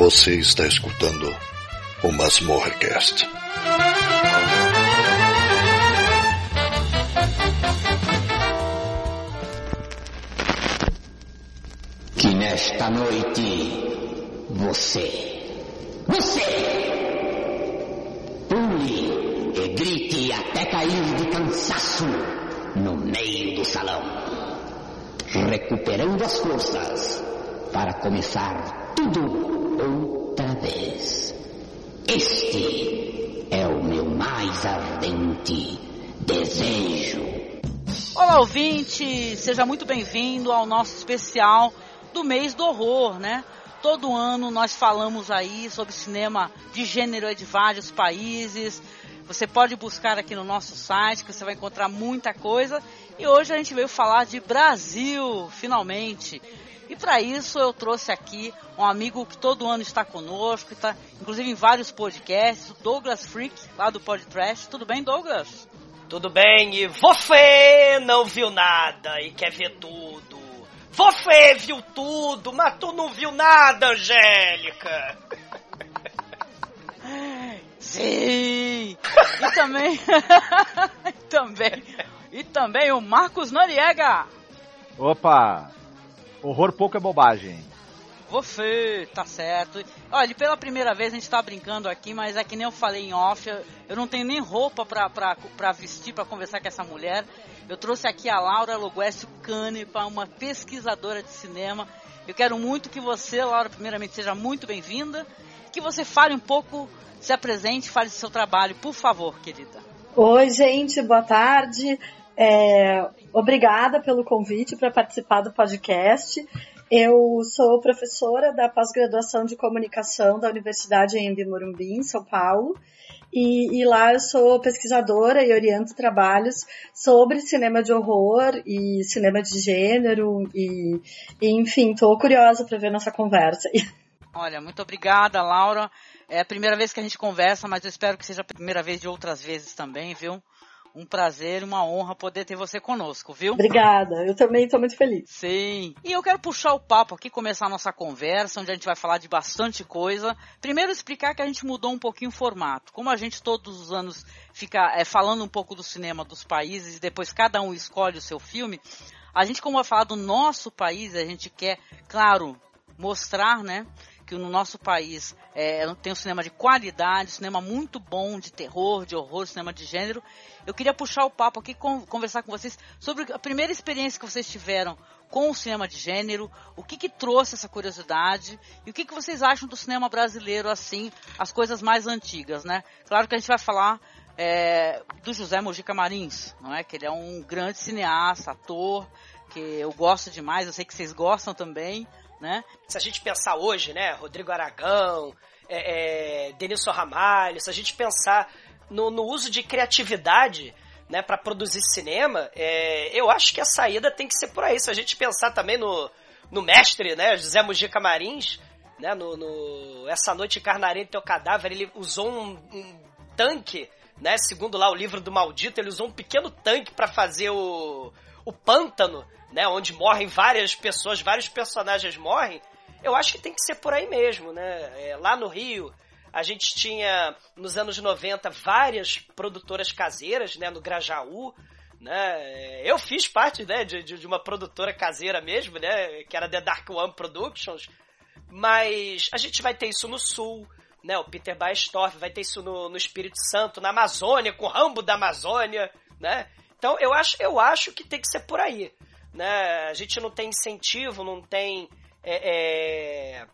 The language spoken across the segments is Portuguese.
Você está escutando o Masmorrecast. que nesta noite você, você, pule e grite até cair de cansaço no meio do salão, recuperando as forças para começar tudo outra vez. Este é o meu mais ardente desejo. Olá, ouvinte! Seja muito bem-vindo ao nosso especial do mês do horror, né? Todo ano nós falamos aí sobre cinema de gênero de vários países. Você pode buscar aqui no nosso site que você vai encontrar muita coisa. E hoje a gente veio falar de Brasil, finalmente. E para isso eu trouxe aqui um amigo que todo ano está conosco, está inclusive em vários podcasts, o Douglas Freak, lá do Podcast. Tudo bem, Douglas? Tudo bem, e você não viu nada e quer ver tudo. Você viu tudo, mas tu não viu nada, Angélica. Sim! E também. e também. E também o Marcos Noriega. Opa! Horror pouco é bobagem. Você, tá certo. Olha, pela primeira vez a gente tá brincando aqui, mas é que nem eu falei em off, eu não tenho nem roupa pra, pra, pra vestir pra conversar com essa mulher. Eu trouxe aqui a Laura Loguécio Canepa, uma pesquisadora de cinema. Eu quero muito que você, Laura, primeiramente seja muito bem-vinda, que você fale um pouco, se apresente, fale do seu trabalho, por favor, querida. Oi, gente, boa tarde. É, obrigada pelo convite para participar do podcast. Eu sou professora da pós-graduação de comunicação da Universidade Embi Morumbi, em São Paulo. E, e, lá eu sou pesquisadora e oriento trabalhos sobre cinema de horror e cinema de gênero e, e enfim, estou curiosa para ver nossa conversa. Olha, muito obrigada, Laura. É a primeira vez que a gente conversa, mas eu espero que seja a primeira vez de outras vezes também, viu? Um prazer e uma honra poder ter você conosco, viu? Obrigada, eu também estou muito feliz. Sim. E eu quero puxar o papo aqui, começar a nossa conversa, onde a gente vai falar de bastante coisa. Primeiro explicar que a gente mudou um pouquinho o formato. Como a gente todos os anos fica é, falando um pouco do cinema dos países e depois cada um escolhe o seu filme, a gente, como vai falar do nosso país, a gente quer, claro, mostrar, né? Que no nosso país é, tem um cinema de qualidade, cinema muito bom de terror, de horror, cinema de gênero. Eu queria puxar o papo aqui, conversar com vocês sobre a primeira experiência que vocês tiveram com o cinema de gênero, o que, que trouxe essa curiosidade e o que, que vocês acham do cinema brasileiro, assim, as coisas mais antigas, né? Claro que a gente vai falar é, do José Mojica Marins, não é? Que ele é um grande cineasta, ator, que eu gosto demais, eu sei que vocês gostam também né? Se a gente pensar hoje, né, Rodrigo Aragão, é, é, Denilson Ramalho, se a gente pensar no, no uso de criatividade né, para produzir cinema, é, eu acho que a saída tem que ser por aí. Se a gente pensar também no, no mestre, né, José Mujica Marins, né, no, no Essa Noite Encarnarei Teu Cadáver, ele usou um, um, tanque, né, segundo lá o livro do Maldito, ele usou um pequeno tanque para fazer o, o pântano, né, onde morrem várias pessoas, vários personagens morrem, eu acho que tem que ser por aí mesmo, né? É, lá no Rio, a gente tinha, nos anos 90, várias produtoras caseiras, né, no Grajaú, né? Eu fiz parte, né, de, de uma produtora caseira mesmo, né, que era The Dark One Productions, mas a gente vai ter isso no Sul, né? O Peter Baestorff vai ter isso no, no Espírito Santo, na Amazônia, com o Rambo da Amazônia, né? Então eu acho, eu acho que tem que ser por aí, né? A gente não tem incentivo, não tem é, é,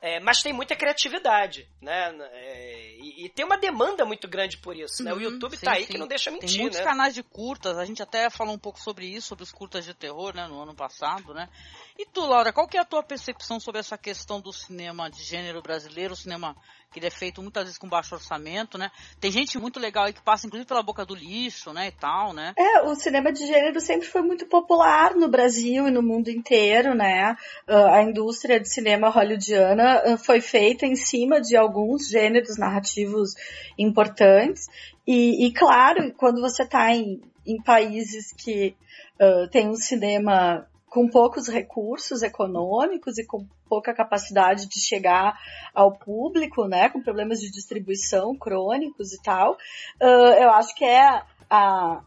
é, mas tem muita criatividade, né? É, e, e, tem uma demanda muito grande por isso, né? O uhum, YouTube sim, tá aí sim. que não deixa mentir, Tem muitos né? canais de curtas, a gente até falou um pouco sobre isso, sobre os curtas de terror, né, no ano passado, né? E tu, Laura, qual que é a tua percepção sobre essa questão do cinema de gênero brasileiro, o cinema que ele é feito muitas vezes com baixo orçamento, né? Tem gente muito legal aí que passa inclusive pela boca do lixo, né, e tal, né? É, o cinema de gênero sempre foi muito popular no Brasil e no mundo inteiro, né? Uh, a indústria de cinema hollywoodiana uh, foi feita em cima de alguns gêneros narrativos importantes e, e claro, quando você está em, em países que uh, tem um cinema com poucos recursos econômicos e com pouca capacidade de chegar ao público, né, com problemas de distribuição crônicos e tal, uh, eu acho que é a,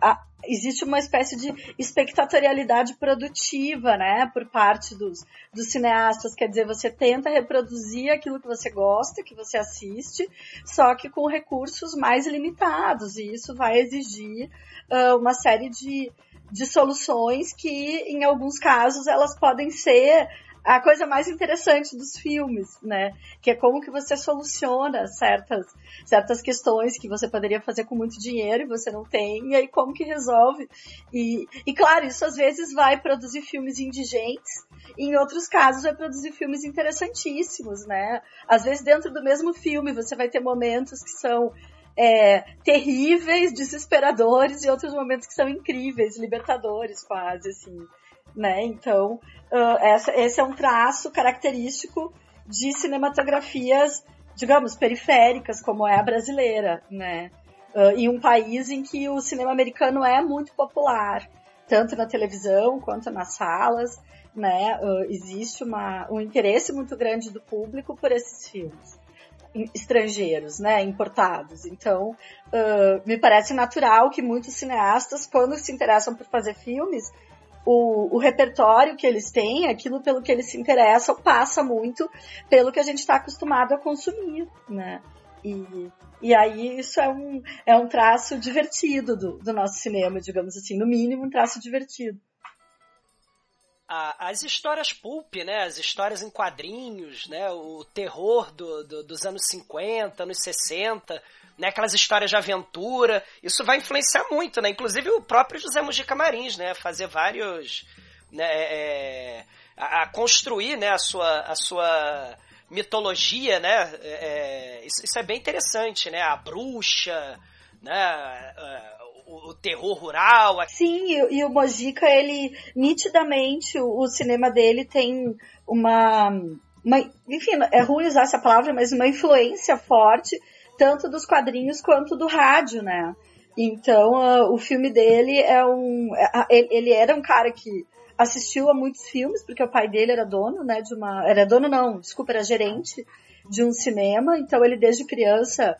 a, existe uma espécie de espectatorialidade produtiva, né, por parte dos, dos cineastas, quer dizer, você tenta reproduzir aquilo que você gosta, que você assiste, só que com recursos mais limitados, e isso vai exigir uh, uma série de de soluções que, em alguns casos, elas podem ser a coisa mais interessante dos filmes, né? Que é como que você soluciona certas, certas questões que você poderia fazer com muito dinheiro e você não tem, e aí como que resolve. E, e claro, isso às vezes vai produzir filmes indigentes, e em outros casos vai produzir filmes interessantíssimos, né? Às vezes dentro do mesmo filme você vai ter momentos que são é, terríveis, desesperadores e outros momentos que são incríveis, libertadores quase, assim, né? Então, uh, essa, esse é um traço característico de cinematografias, digamos, periféricas, como é a brasileira, né? Uh, em um país em que o cinema americano é muito popular, tanto na televisão quanto nas salas, né? Uh, existe uma, um interesse muito grande do público por esses filmes estrangeiros, né, importados. Então, uh, me parece natural que muitos cineastas, quando se interessam por fazer filmes, o, o, repertório que eles têm, aquilo pelo que eles se interessam, passa muito pelo que a gente está acostumado a consumir, né? E, e aí isso é um, é um traço divertido do, do nosso cinema, digamos assim, no mínimo um traço divertido a, as histórias pulp, né? As histórias em quadrinhos, né? O terror do, do, dos anos 50, anos 60, né? Aquelas histórias de aventura. Isso vai influenciar muito, né? Inclusive o próprio José Mujica Marins, né? Fazer vários... Né? É, é a, a, construir, né? A sua... A sua mitologia, né? É, é isso, isso, é bem interessante, né? A bruxa, né? É, o, terror rural. Sim, e, e, o Mojica, ele nitidamente, o, o cinema dele tem uma, uma, enfim, é ruim usar essa palavra, mas uma influência forte, tanto dos quadrinhos quanto do rádio, né? Então, uh, o filme dele é um. Ele, ele era um cara que assistiu a muitos filmes, porque o pai dele era dono, né, de uma. Era dono, não, desculpa, era gerente de um cinema, então ele desde criança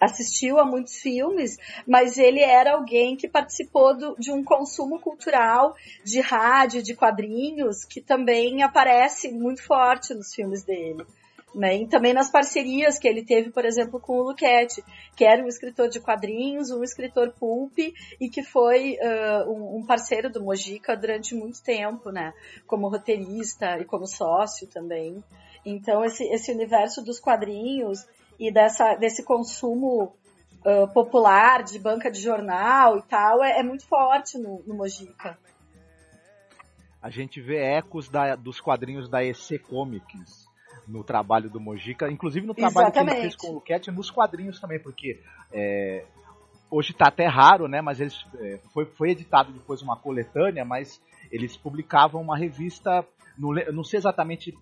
assistiu a muitos filmes, mas ele era alguém que participou do, de um consumo cultural de rádio, de quadrinhos, que também aparece muito forte nos filmes dele. Né? E também nas parcerias que ele teve, por exemplo, com o Luquete, que era um escritor de quadrinhos, um escritor pulp e que foi uh, um, um, parceiro do Mojica durante muito tempo, né? Como roteirista e como sócio também. Então, esse, esse universo dos quadrinhos e dessa, desse consumo uh, popular de banca de jornal e tal é, é muito forte no, no Mojica. A gente vê ecos da, dos quadrinhos da EC Comics no trabalho do Mojica, inclusive no trabalho Exatamente. que ele fez com o Luquete nos quadrinhos também, porque é, hoje está até raro, né? Mas eles é, foi, foi editado depois uma coletânea, mas eles publicavam uma revista, não, não sei exatamente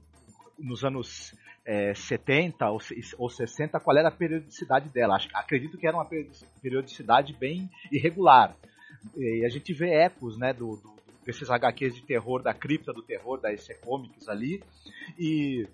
nos anos é, 70 ou, ou 60 qual era a periodicidade dela. Acho, acredito que era uma periodicidade bem irregular. E a gente vê ecos né, do, do, desses HQs de terror, da cripta do terror, da EC Comics ali. E,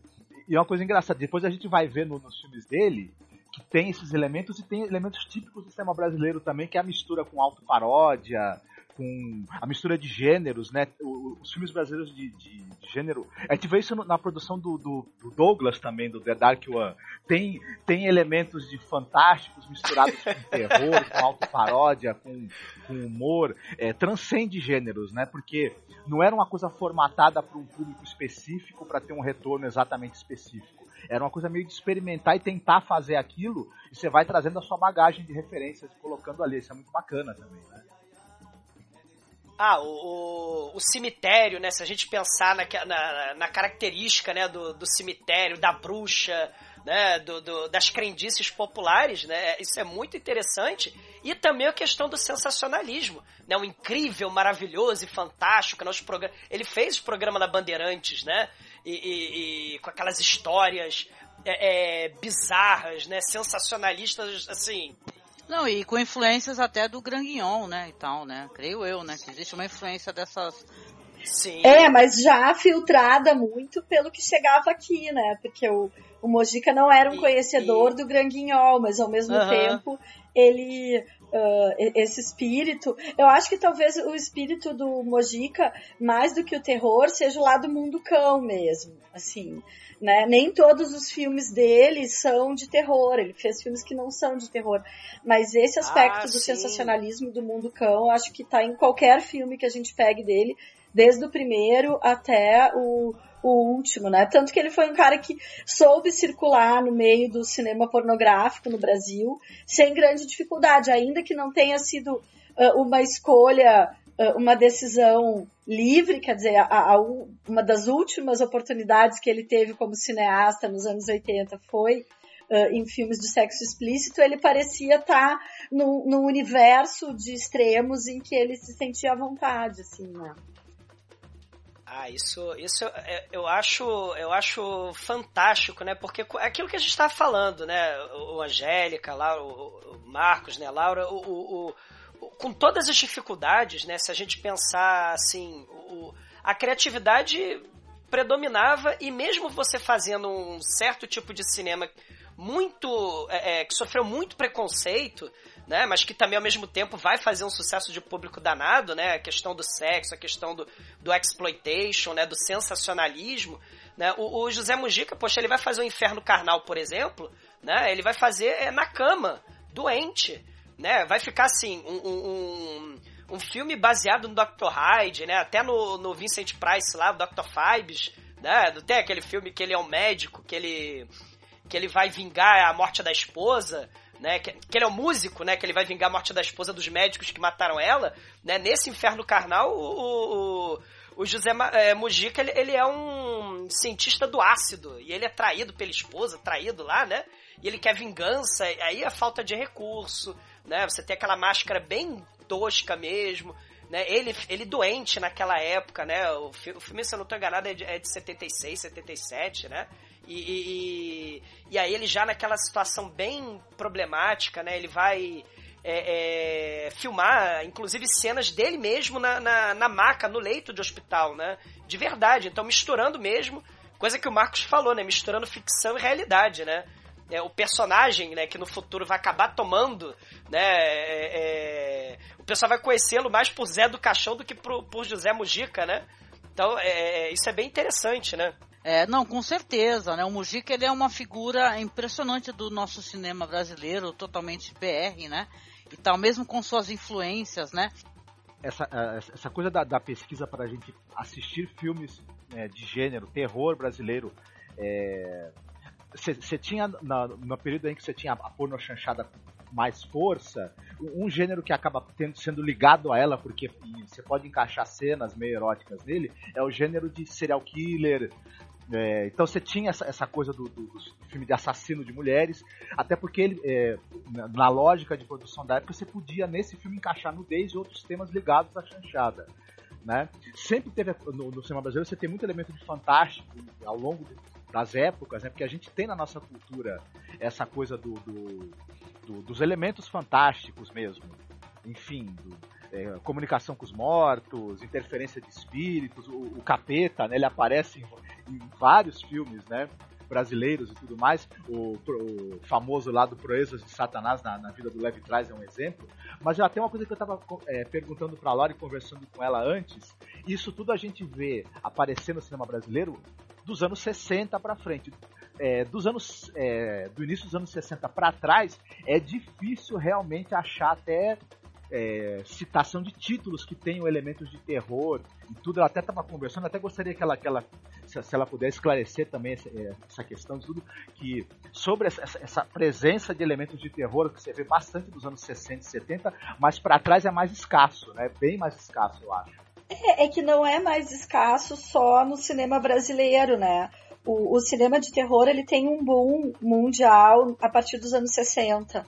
e é uma coisa engraçada, depois a gente vai ver no, nos filmes dele que tem esses elementos e tem elementos típicos do cinema brasileiro também, que é a mistura com auto-paródia, com a mistura de gêneros, né? Os filmes brasileiros de, de, de gênero. A gente vê isso na produção do, do, do, Douglas também, do The Dark One. Tem, tem elementos de fantásticos misturados com terror, com autoparódia, com, com humor. É, transcende gêneros, né? Porque não era uma coisa formatada para um público específico para ter um retorno exatamente específico. Era uma coisa meio de experimentar e tentar fazer aquilo, e você vai trazendo a sua bagagem de referências colocando ali. Isso é muito bacana também, né? Ah, o, o, o, cemitério, né? Se a gente pensar na, na, na característica né, do, do cemitério, da bruxa, né, do, do, das crendices populares, né? Isso é muito interessante. E também a questão do sensacionalismo, né? Um incrível, maravilhoso e fantástico. Né, Ele fez o programa da Bandeirantes, né? E, e, e com aquelas histórias é, é, bizarras, né? Sensacionalistas, assim, não, e com influências até do Granguignon, né, e tal, né? Creio eu, né, que existe uma influência dessas... Sim. É, mas já filtrada muito pelo que chegava aqui, né? Porque o, o Mojica não era um e, conhecedor e... do Granguinhol, mas ao mesmo uhum. tempo ele uh, esse espírito. Eu acho que talvez o espírito do Mojica, mais do que o terror, seja o lado mundo cão mesmo, assim. Né? Nem todos os filmes dele são de terror, ele fez filmes que não são de terror. Mas esse aspecto ah, do sim. sensacionalismo do mundo cão, acho que está em qualquer filme que a gente pegue dele, desde o primeiro até o, o último, né? Tanto que ele foi um cara que soube circular no meio do cinema pornográfico no Brasil sem grande dificuldade, ainda que não tenha sido uh, uma escolha uma decisão livre, quer dizer, a, a, uma das últimas oportunidades que ele teve como cineasta nos anos 80 foi uh, em filmes de sexo explícito, ele parecia estar tá num universo de extremos em que ele se sentia à vontade, assim, né? Ah, isso, isso eu acho, eu acho fantástico, né? Porque é aquilo que a gente está falando, né? O Angélica, lá, o Marcos, né? Laura, o, o, com todas as dificuldades, né? Se a gente pensar assim, o, a criatividade predominava e mesmo você fazendo um certo tipo de cinema muito é, é, que sofreu muito preconceito, né? Mas que também ao mesmo tempo vai fazer um sucesso de público danado, né? A questão do sexo, a questão do, do exploitation, né? Do sensacionalismo, né? O, o José Mujica, poxa, ele vai fazer o Inferno Carnal, por exemplo, né? Ele vai fazer é, na cama, doente, né? Vai ficar assim, um, um, um filme baseado no Dr. Hyde, né? Até no, no Vincent Price lá, o Dr. Fibes, né? Tem aquele filme que ele é um médico, que ele, que ele vai vingar a morte da esposa, né? Que, que, ele é um músico, né? Que ele vai vingar a morte da esposa dos médicos que mataram ela, né? Nesse inferno carnal, o, o, o José é, Mujica, ele, ele, é um cientista do ácido, e ele é traído pela esposa, traído lá, né? E ele quer vingança, aí a falta de recurso, né? Você tem aquela máscara bem tosca mesmo, né? Ele, ele doente naquela época, né? O, o filme, se eu não estou enganado, é de, é de 76, 77, né? E, e, e, aí ele já naquela situação bem problemática, né? Ele vai é, é, filmar, inclusive, cenas dele mesmo na, na, na, maca, no leito de hospital, né? De verdade. Então, misturando mesmo, coisa que o Marcos falou, né? Misturando ficção e realidade, né? é, o personagem, né, que no futuro vai acabar tomando, né, é, é, o pessoal vai conhecê-lo mais por Zé do Caixão do que por, por José Mujica, né? Então, é, isso é bem interessante, né? É, não, com certeza, né? O Mujica ele é uma figura impressionante do nosso cinema brasileiro, totalmente BR, né? E tal, mesmo com suas influências, né? Essa, essa coisa da, da pesquisa para a gente assistir filmes né, de gênero, terror brasileiro, é, você tinha, na, no período em que você tinha a porno chanchada mais força, um, gênero que acaba tendo, sendo ligado a ela, porque você pode encaixar cenas meio eróticas nele, é o gênero de serial killer. É, então você tinha essa, essa coisa do, do, do, filme de assassino de mulheres, até porque ele, é, na lógica de produção da época, você podia nesse filme encaixar nudez e outros temas ligados à chanchada. Né? Sempre teve no, no cinema brasileiro você tem muito elemento de fantástico ao longo das épocas, né? Porque a gente tem na nossa cultura essa coisa do, do dos elementos fantásticos mesmo. Enfim, do, é, comunicação com os mortos, interferência de espíritos, o, o capeta, né? Ele aparece em, em vários filmes, né? brasileiros e tudo mais. O, o famoso lá do Proezas de Satanás na, na, vida do Levi Traz é um exemplo. Mas já tem uma coisa que eu estava é, perguntando para Laura e conversando com ela antes. Isso tudo a gente vê aparecer no cinema brasileiro dos anos 60 para frente. É, dos anos é, do início dos anos 60 para trás é difícil realmente achar até é, citação de títulos que tenham elementos de terror e tudo. Ela até estava conversando, até gostaria que ela, que ela se, se ela puder esclarecer também essa, é, essa, questão de tudo, que sobre essa, essa, presença de elementos de terror que você vê bastante dos anos 60 e 70, mas para trás é mais escasso, né? Bem mais escasso, eu acho. É, é que não é mais escasso só no cinema brasileiro, né? O, o, cinema de terror ele tem um boom mundial a partir dos anos 60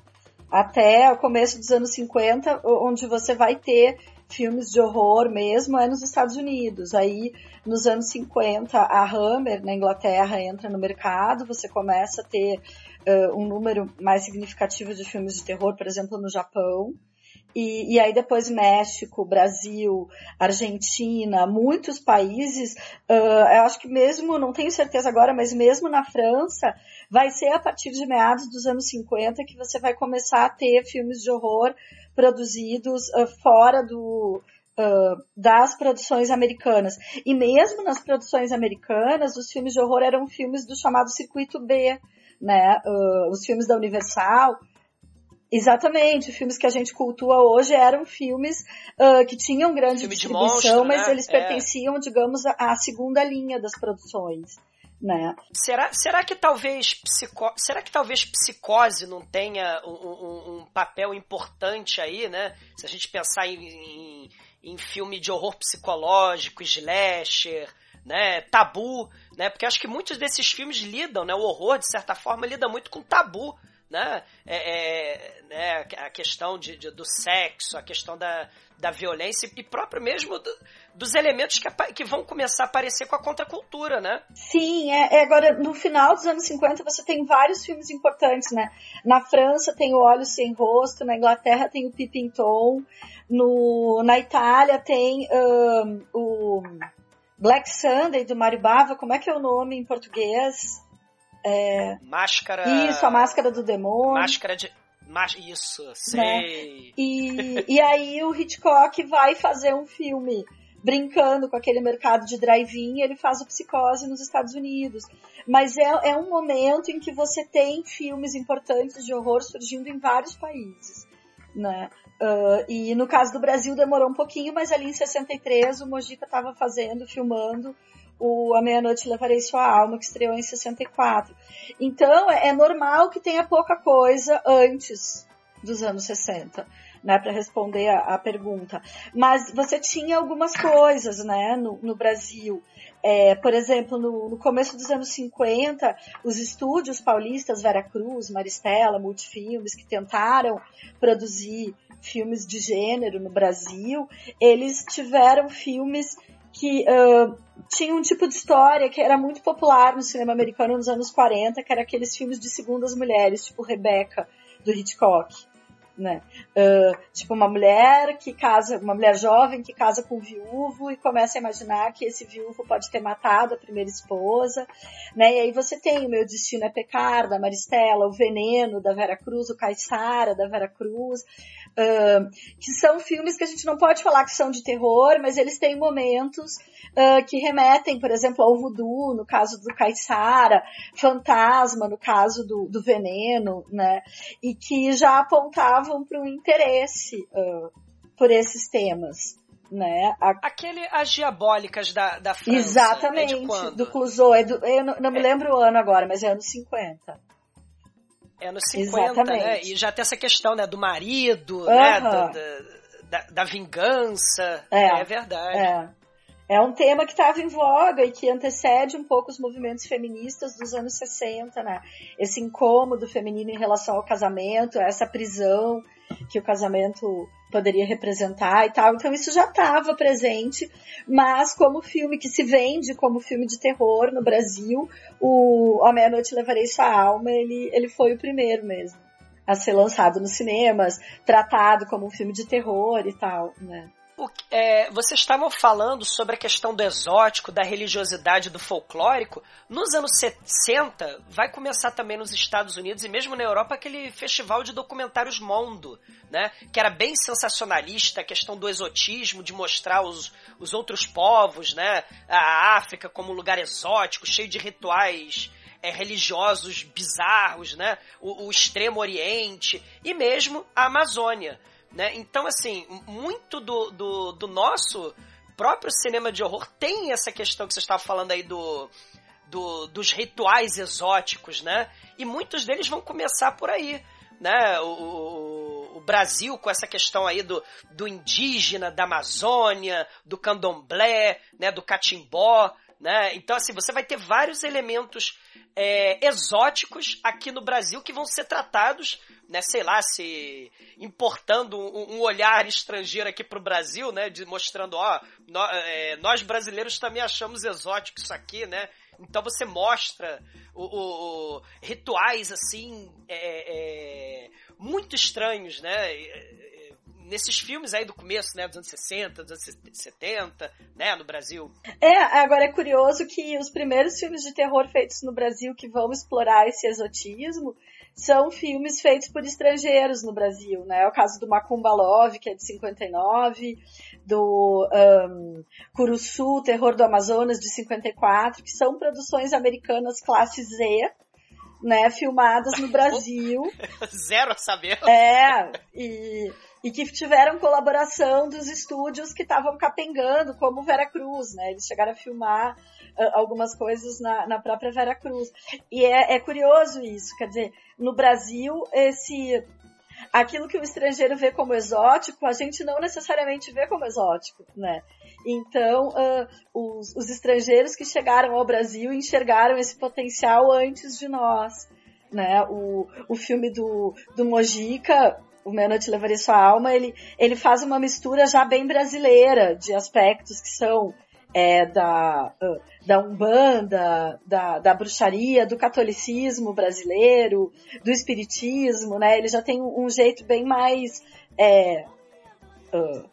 até o começo dos anos 50, onde você vai ter filmes de horror mesmo, é nos Estados Unidos. Aí, nos anos 50, a Hammer, na Inglaterra, entra no mercado, você começa a ter uh, um número mais significativo de filmes de terror, por exemplo, no Japão. E, e, aí depois México, Brasil, Argentina, muitos países, uh, eu acho que mesmo, não tenho certeza agora, mas mesmo na França, vai ser a partir de meados dos anos 50 que você vai começar a ter filmes de horror produzidos uh, fora do, uh, das produções americanas. E mesmo nas produções americanas, os filmes de horror eram filmes do chamado circuito B, né? Uh, os filmes da Universal. Exatamente, filmes que a gente cultua hoje eram filmes uh, que tinham grande Filme distribuição, monstro, mas né? eles é. pertenciam, digamos, à segunda linha das produções né? Será, será que talvez psico, será que talvez psicose não tenha um, um, um papel importante aí, né? Se a gente pensar em, em, em filme de horror psicológico, slasher, né, tabu, né? Porque acho que muitos desses filmes lidam, né, o horror de certa forma lida muito com tabu, né? É, é, né? A questão de, de, do sexo, a questão da, da violência e próprio mesmo do, dos elementos que, que, vão começar a aparecer com a contracultura, né? Sim, é, é, agora no final dos anos 50 você tem vários filmes importantes, né? Na França tem o Olhos Sem Rosto, na Inglaterra tem o Pippin Tom, no, na Itália tem um, o Black Sunday do Mario Bava, como é que é o nome em português? É... Máscara. Isso, a máscara do demônio. Máscara de. Mas isso, né? sei. Né? E, e aí o Hitchcock vai fazer um filme brincando com aquele mercado de drive-in, ele faz o Psicose nos Estados Unidos. Mas é, é um momento em que você tem filmes importantes de horror surgindo em vários países, né? Uh, e no caso do Brasil demorou um pouquinho, mas ali em 63 o Mojica estava fazendo, filmando o A Meia-Noite Levarei Sua Alma, que estreou em 64. Então, é, é normal que tenha pouca coisa antes dos anos 60, né, para responder a, a, pergunta. Mas você tinha algumas coisas, né, no, no Brasil. É, por exemplo, no, no, começo dos anos 50, os estúdios paulistas Veracruz, Maristela, Multifilmes, que tentaram produzir filmes de gênero no Brasil, eles tiveram filmes que uh, tinha um tipo de história que era muito popular no cinema americano nos anos 40, que era aqueles filmes de segundas mulheres, tipo Rebecca, do Hitchcock né? Uh, tipo, uma mulher que casa, uma mulher jovem que casa com um viúvo e começa a imaginar que esse viúvo pode ter matado a primeira esposa, né? E aí você tem o Meu Destino é Pecar, da Maristela, o Veneno, da Vera Cruz, o Caissara, da Vera Cruz, uh, que são filmes que a gente não pode falar que são de terror, mas eles têm momentos uh, que remetem, por exemplo, ao voodoo, no caso do Caissara, fantasma, no caso do, do veneno, né? E que já apontavam para um interesse uh, por esses temas. Né? A... Aquele As Diabólicas da, da França. Exatamente, é do Clouseau. É do, eu não, não me é. lembro o ano agora, mas é anos 50. É anos 50, né? Exatamente. né? E já tem essa questão, né, do marido, né? Da, da, da, vingança. É, é verdade. É. É um tema que estava em voga e que antecede um pouco os movimentos feministas dos anos 60, né? Esse incômodo feminino em relação ao casamento, essa prisão que o casamento poderia representar e tal. Então isso já estava presente, mas como filme que se vende como filme de terror no Brasil, o A Meia-Noite Levarei Sua Alma, ele, ele foi o primeiro mesmo a ser lançado nos cinemas, tratado como um filme de terror e tal, né? O, é, vocês estavam falando sobre a questão do exótico, da religiosidade, do folclórico. Nos anos 60, vai começar também nos Estados Unidos e mesmo na Europa aquele festival de documentários Mondo, né? Que era bem sensacionalista, a questão do exotismo, de mostrar os, os outros povos, né? A África como um lugar exótico, cheio de rituais é, religiosos bizarros, né? O, o Extremo Oriente e mesmo a Amazônia. Né? Então, assim, muito do, do, do nosso próprio cinema de horror tem essa questão que você estava falando aí do, do, dos rituais exóticos, né? E muitos deles vão começar por aí, né? O, o, o, Brasil com essa questão aí do, do indígena, da Amazônia, do candomblé, né? Do catimbó, né? Então, assim, você vai ter vários elementos é, exóticos aqui no Brasil que vão ser tratados, né, sei lá, se importando um, um olhar estrangeiro aqui para o Brasil, né, de, mostrando, ó, é, nós brasileiros também achamos exótico isso aqui, né? Então você mostra o, o, o rituais assim é, é muito estranhos, né? Nesses filmes aí do começo, né, dos anos 60, dos anos 70, né, no Brasil. É, agora é curioso que os primeiros filmes de terror feitos no Brasil que vão explorar esse exotismo são filmes feitos por estrangeiros no Brasil, né? É o caso do Macumba Love, que é de 59, do um, Curuçu, Terror do Amazonas, de 54, que são produções americanas classe Z, né, filmadas no Brasil. Zero a saber. É, e e que tiveram colaboração dos estúdios que estavam capengando, como Vera Cruz, né? Eles chegaram a filmar uh, algumas coisas na, na própria Vera Cruz. E é, é curioso isso, quer dizer, no Brasil, esse aquilo que o estrangeiro vê como exótico, a gente não necessariamente vê como exótico, né? Então, uh, os, os, estrangeiros que chegaram ao Brasil enxergaram esse potencial antes de nós, né? O, o filme do, do Mojica o Meia Noite Levaria Sua Alma, ele, ele faz uma mistura já bem brasileira de aspectos que são é, da, da Umbanda, da, da bruxaria, do catolicismo brasileiro, do espiritismo, né? Ele já tem um, um jeito bem mais. É, uh,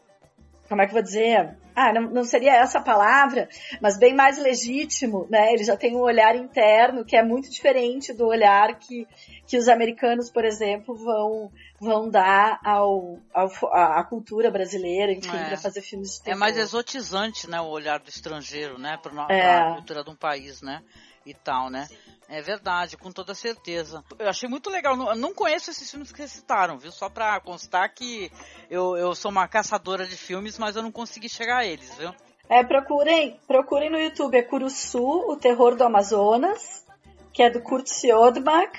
como é que eu vou dizer? Ah, não, não, seria essa palavra, mas bem mais legítimo, né? Ele já tem um olhar interno que é muito diferente do olhar que, que os americanos, por exemplo, vão, vão dar ao, ao à cultura brasileira, enfim, é. para fazer filmes de terror. É mais exotizante, né, o olhar do estrangeiro, né, para é. a cultura de um país, né, e tal, né? É verdade, com toda certeza. Eu achei muito legal. Eu não conheço esses filmes que vocês citaram, viu? Só pra constar que eu, eu sou uma caçadora de filmes, mas eu não consegui chegar a eles, viu? É, procurem, procurem no YouTube, é Curuçu, o terror do Amazonas, que é do Kurt Siodmak,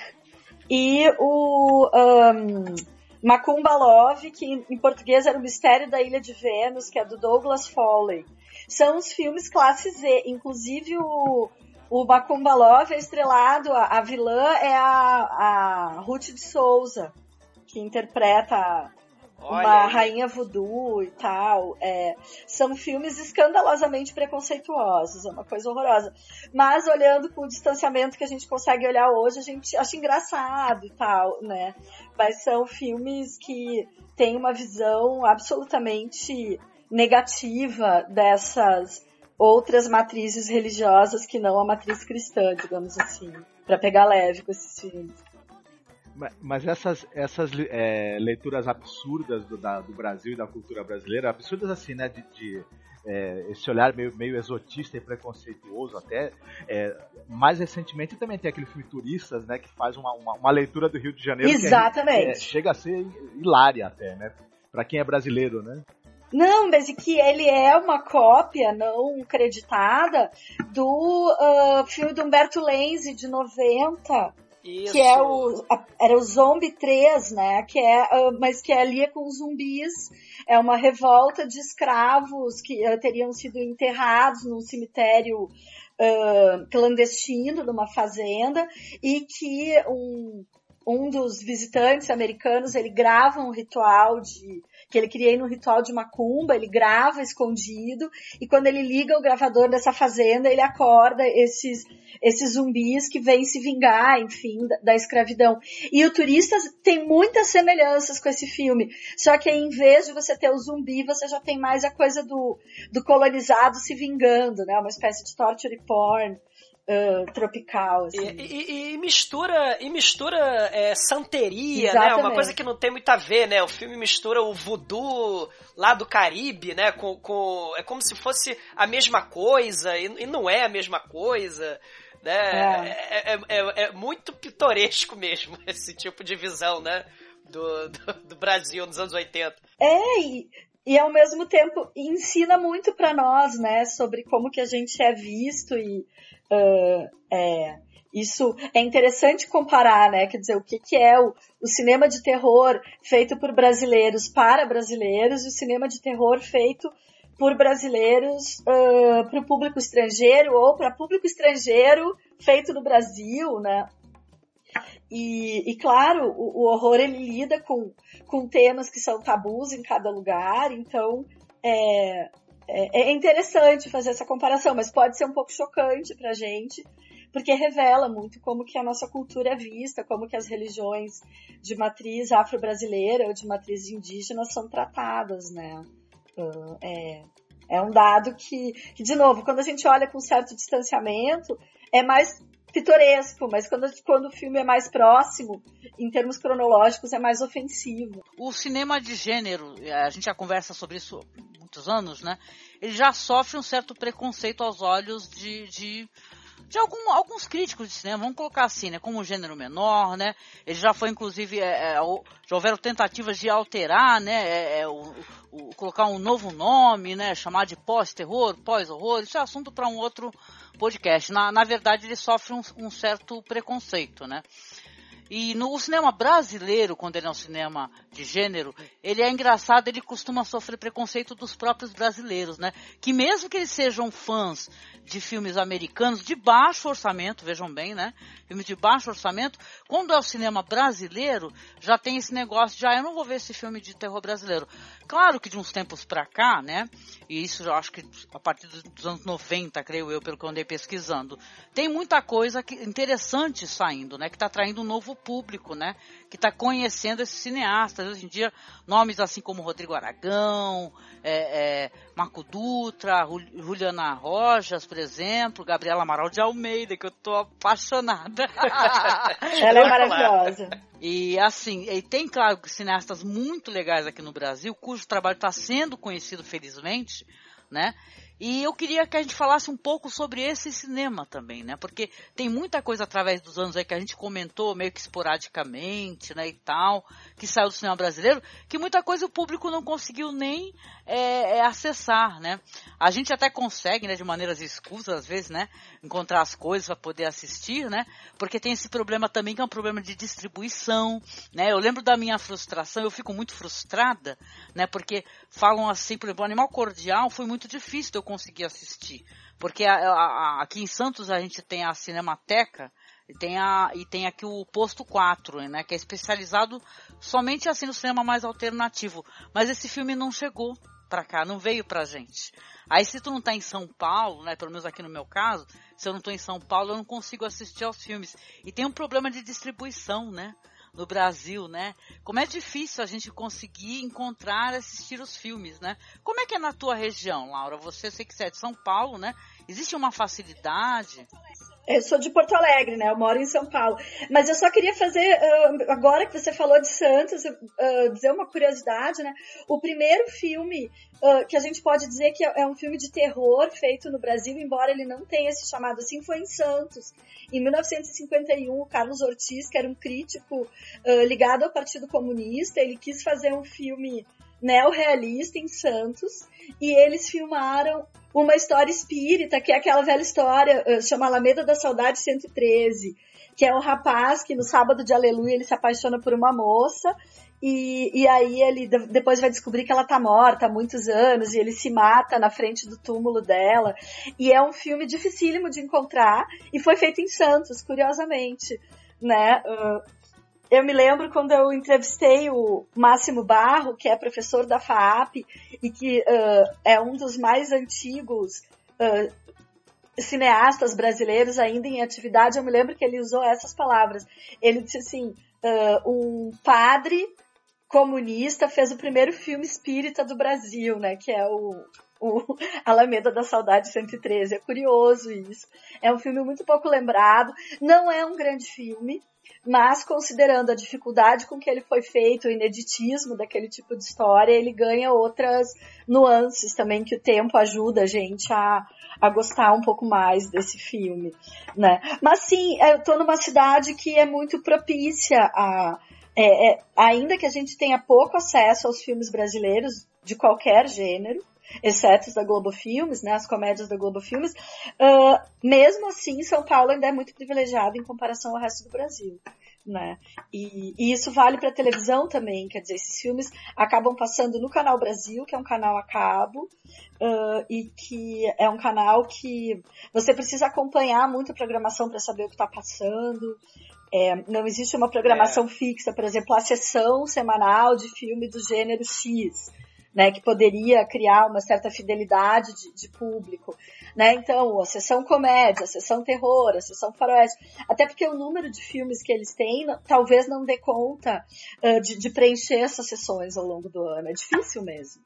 e o um, Macumba Love, que em português era o Mistério da Ilha de Vênus, que é do Douglas Foley. São os filmes classe Z, inclusive o o Macumba Love é estrelado, a, a vilã é a, a Ruth de Souza, que interpreta uma rainha voodoo e tal. É, são filmes escandalosamente preconceituosos, é uma coisa horrorosa. Mas olhando com o distanciamento que a gente consegue olhar hoje, a gente acha engraçado e tal, né? Mas são filmes que têm uma visão absolutamente negativa dessas outras matrizes religiosas que não a matriz cristã, digamos assim, para pegar leve com esses filmes. Mas essas, essas é, leituras absurdas do, da, do Brasil e da cultura brasileira, absurdas assim, né, de, de é, esse olhar meio, meio exotista e preconceituoso até. É, mais recentemente também tem aquele filme Turistas, né, que faz uma, uma, uma leitura do Rio de Janeiro Exatamente. que é, chega a ser hilária até, né, para quem é brasileiro, né. Não, mas que ele é uma cópia não creditada do uh, filme do Humberto Lenzi de 90. Isso. Que é o. Era o Zombie 3, né? Que é, uh, mas que ali é com zumbis. É uma revolta de escravos que uh, teriam sido enterrados num cemitério clandestino, numa fazenda, e que um, um dos visitantes americanos ele grava um ritual de que ele cria no ritual de macumba, ele grava escondido, e quando ele liga o gravador dessa fazenda, ele acorda esses, esses zumbis que vêm se vingar, enfim, da, da escravidão. E o Turistas tem muitas semelhanças com esse filme, só que em vez de você ter o zumbi, você já tem mais a coisa do, do colonizado se vingando, né? Uma espécie de torture porn uh, tropical. Assim. E, e, e, mistura, e mistura é, santeria, Exatamente. né? Uma coisa que não tem muito a ver, né? O filme mistura o voodoo lá do Caribe, né? Com, com, é como se fosse a mesma coisa, e, e não é a mesma coisa. Né? É. É, é, é, muito pitoresco mesmo esse tipo de visão, né? Do, do, do Brasil nos anos 80. É, e, e ao mesmo tempo ensina muito para nós, né, sobre como que a gente é visto e uh, é, isso é interessante comparar, né, quer dizer, o que, que é o, o cinema de terror feito por brasileiros para brasileiros e o cinema de terror feito por brasileiros uh, para o público estrangeiro ou para público estrangeiro feito no Brasil, né? E, e claro, o, o, horror ele lida com, com temas que são tabus em cada lugar, então é, é, é interessante fazer essa comparação, mas pode ser um pouco chocante pra gente, porque revela muito como que a nossa cultura é vista, como que as religiões de matriz afro-brasileira ou de matriz indígena são tratadas, né? Uh, é, é um dado que, que, de novo, quando a gente olha com certo distanciamento, é mais pitoresco, mas quando, quando o filme é mais próximo, em termos cronológicos, é mais ofensivo. O cinema de gênero, a gente já conversa sobre isso há muitos anos, né? Ele já sofre um certo preconceito aos olhos de, de de algum, alguns críticos de cinema, vamos colocar assim, né, como gênero menor, né, ele já foi inclusive, é, é, já houveram tentativas de alterar, né, é, é o, o, colocar um novo nome, né, chamar de pós-terror, pós-horror, isso é assunto para um outro podcast. Na, na verdade, ele sofre um, um certo preconceito, né. E no cinema brasileiro, quando ele é um cinema de gênero, ele é engraçado, ele costuma sofrer preconceito dos próprios brasileiros, né? Que mesmo que eles sejam fãs de filmes americanos de baixo orçamento, vejam bem, né? Filmes de baixo orçamento, quando é o cinema brasileiro, já tem esse negócio de, ah, eu não vou ver esse filme de terror brasileiro. Claro que de uns tempos pra cá, né? E isso eu acho que a partir dos anos 90, creio eu, pelo que eu andei pesquisando, tem muita coisa que, interessante saindo, né? Que tá atraindo um novo público, né? Que está conhecendo esses cineastas. Hoje em dia, nomes assim como Rodrigo Aragão, é, é, Marco Dutra, Juliana Rojas, por exemplo, Gabriela Amaral de Almeida, que eu tô apaixonada. Ela é maravilhosa. E assim, e tem, claro, cineastas muito legais aqui no Brasil, cujo trabalho está sendo conhecido, felizmente, né? E eu queria que a gente falasse um pouco sobre esse cinema também, né? Porque tem muita coisa através dos anos aí que a gente comentou meio que esporadicamente, né, e tal, que saiu do cinema brasileiro, que muita coisa o público não conseguiu nem é, é, acessar, né? A gente até consegue, né, de maneiras escusas às vezes, né, encontrar as coisas para poder assistir, né? Porque tem esse problema também que é um problema de distribuição, né? Eu lembro da minha frustração, eu fico muito frustrada, né? Porque falam assim, por exemplo, o Animal Cordial foi muito difícil conseguir assistir. Porque a, a, a, aqui em Santos a gente tem a Cinemateca e tem, a, e tem aqui o Posto 4, né, que é especializado somente assim no cinema mais alternativo. Mas esse filme não chegou para cá, não veio pra gente. Aí se tu não tá em São Paulo, né, pelo menos aqui no meu caso, se eu não tô em São Paulo, eu não consigo assistir aos filmes. E tem um problema de distribuição, né? No Brasil, né? Como é difícil a gente conseguir encontrar, assistir os filmes, né? Como é que é na tua região, Laura? Você, sei que você é de São Paulo, né? Existe uma facilidade? Eu sou de Porto Alegre, né? Eu moro em São Paulo. Mas eu só queria fazer, uh, agora que você falou de Santos, uh, dizer uma curiosidade, né? O primeiro filme uh, que a gente pode dizer que é, é um filme de terror feito no Brasil, embora ele não tenha se chamado assim, foi em Santos. Em 1951, o Carlos Ortiz, que era um crítico ligado ao Partido Comunista, ele quis fazer um filme neorrealista em Santos e eles filmaram uma história espírita, que é aquela velha história, eh, chama Alameda da Saudade 113, que é um rapaz que no sábado de aleluia ele se apaixona por uma moça e, e aí ele depois vai descobrir que ela tá morta há muitos anos e ele se mata na frente do túmulo dela. E é um filme dificílimo de encontrar e foi feito em Santos, curiosamente, né? Uh, eu me lembro quando eu entrevistei o Máximo Barro, que é professor da FAAP e que uh, é um dos mais antigos uh, cineastas brasileiros ainda em atividade. Eu me lembro que ele usou essas palavras. Ele disse assim: uh, um padre comunista fez o primeiro filme espírita do Brasil, né? Que é o, o Alameda da Saudade 113. É curioso isso. É um filme muito pouco lembrado. Não é um grande filme mas considerando a dificuldade com que ele foi feito, o ineditismo daquele tipo de história, ele ganha outras nuances também que o tempo ajuda a gente a, a gostar um pouco mais desse filme, né? Mas sim, eu tô numa cidade que é muito propícia a é, é, ainda que a gente tenha pouco acesso aos filmes brasileiros de qualquer gênero, exceto os da Globo Filmes, né, as comédias da Globo Filmes, uh, mesmo assim, São Paulo ainda é muito privilegiado em comparação ao resto do Brasil. Né? E, e isso vale para televisão também, quer dizer, esses filmes acabam passando no Canal Brasil, que é um canal a cabo, uh, e que é um canal que você precisa acompanhar muito a programação para saber o que está passando. É, não existe uma programação é. fixa, por exemplo, a sessão semanal de filme do gênero X né, que poderia criar uma certa fidelidade de, de, público, né? Então, a sessão comédia, a sessão terror, a sessão faroeste, até porque o número de filmes que eles têm talvez não dê conta uh, de, de, preencher essas sessões ao longo do ano, é difícil mesmo.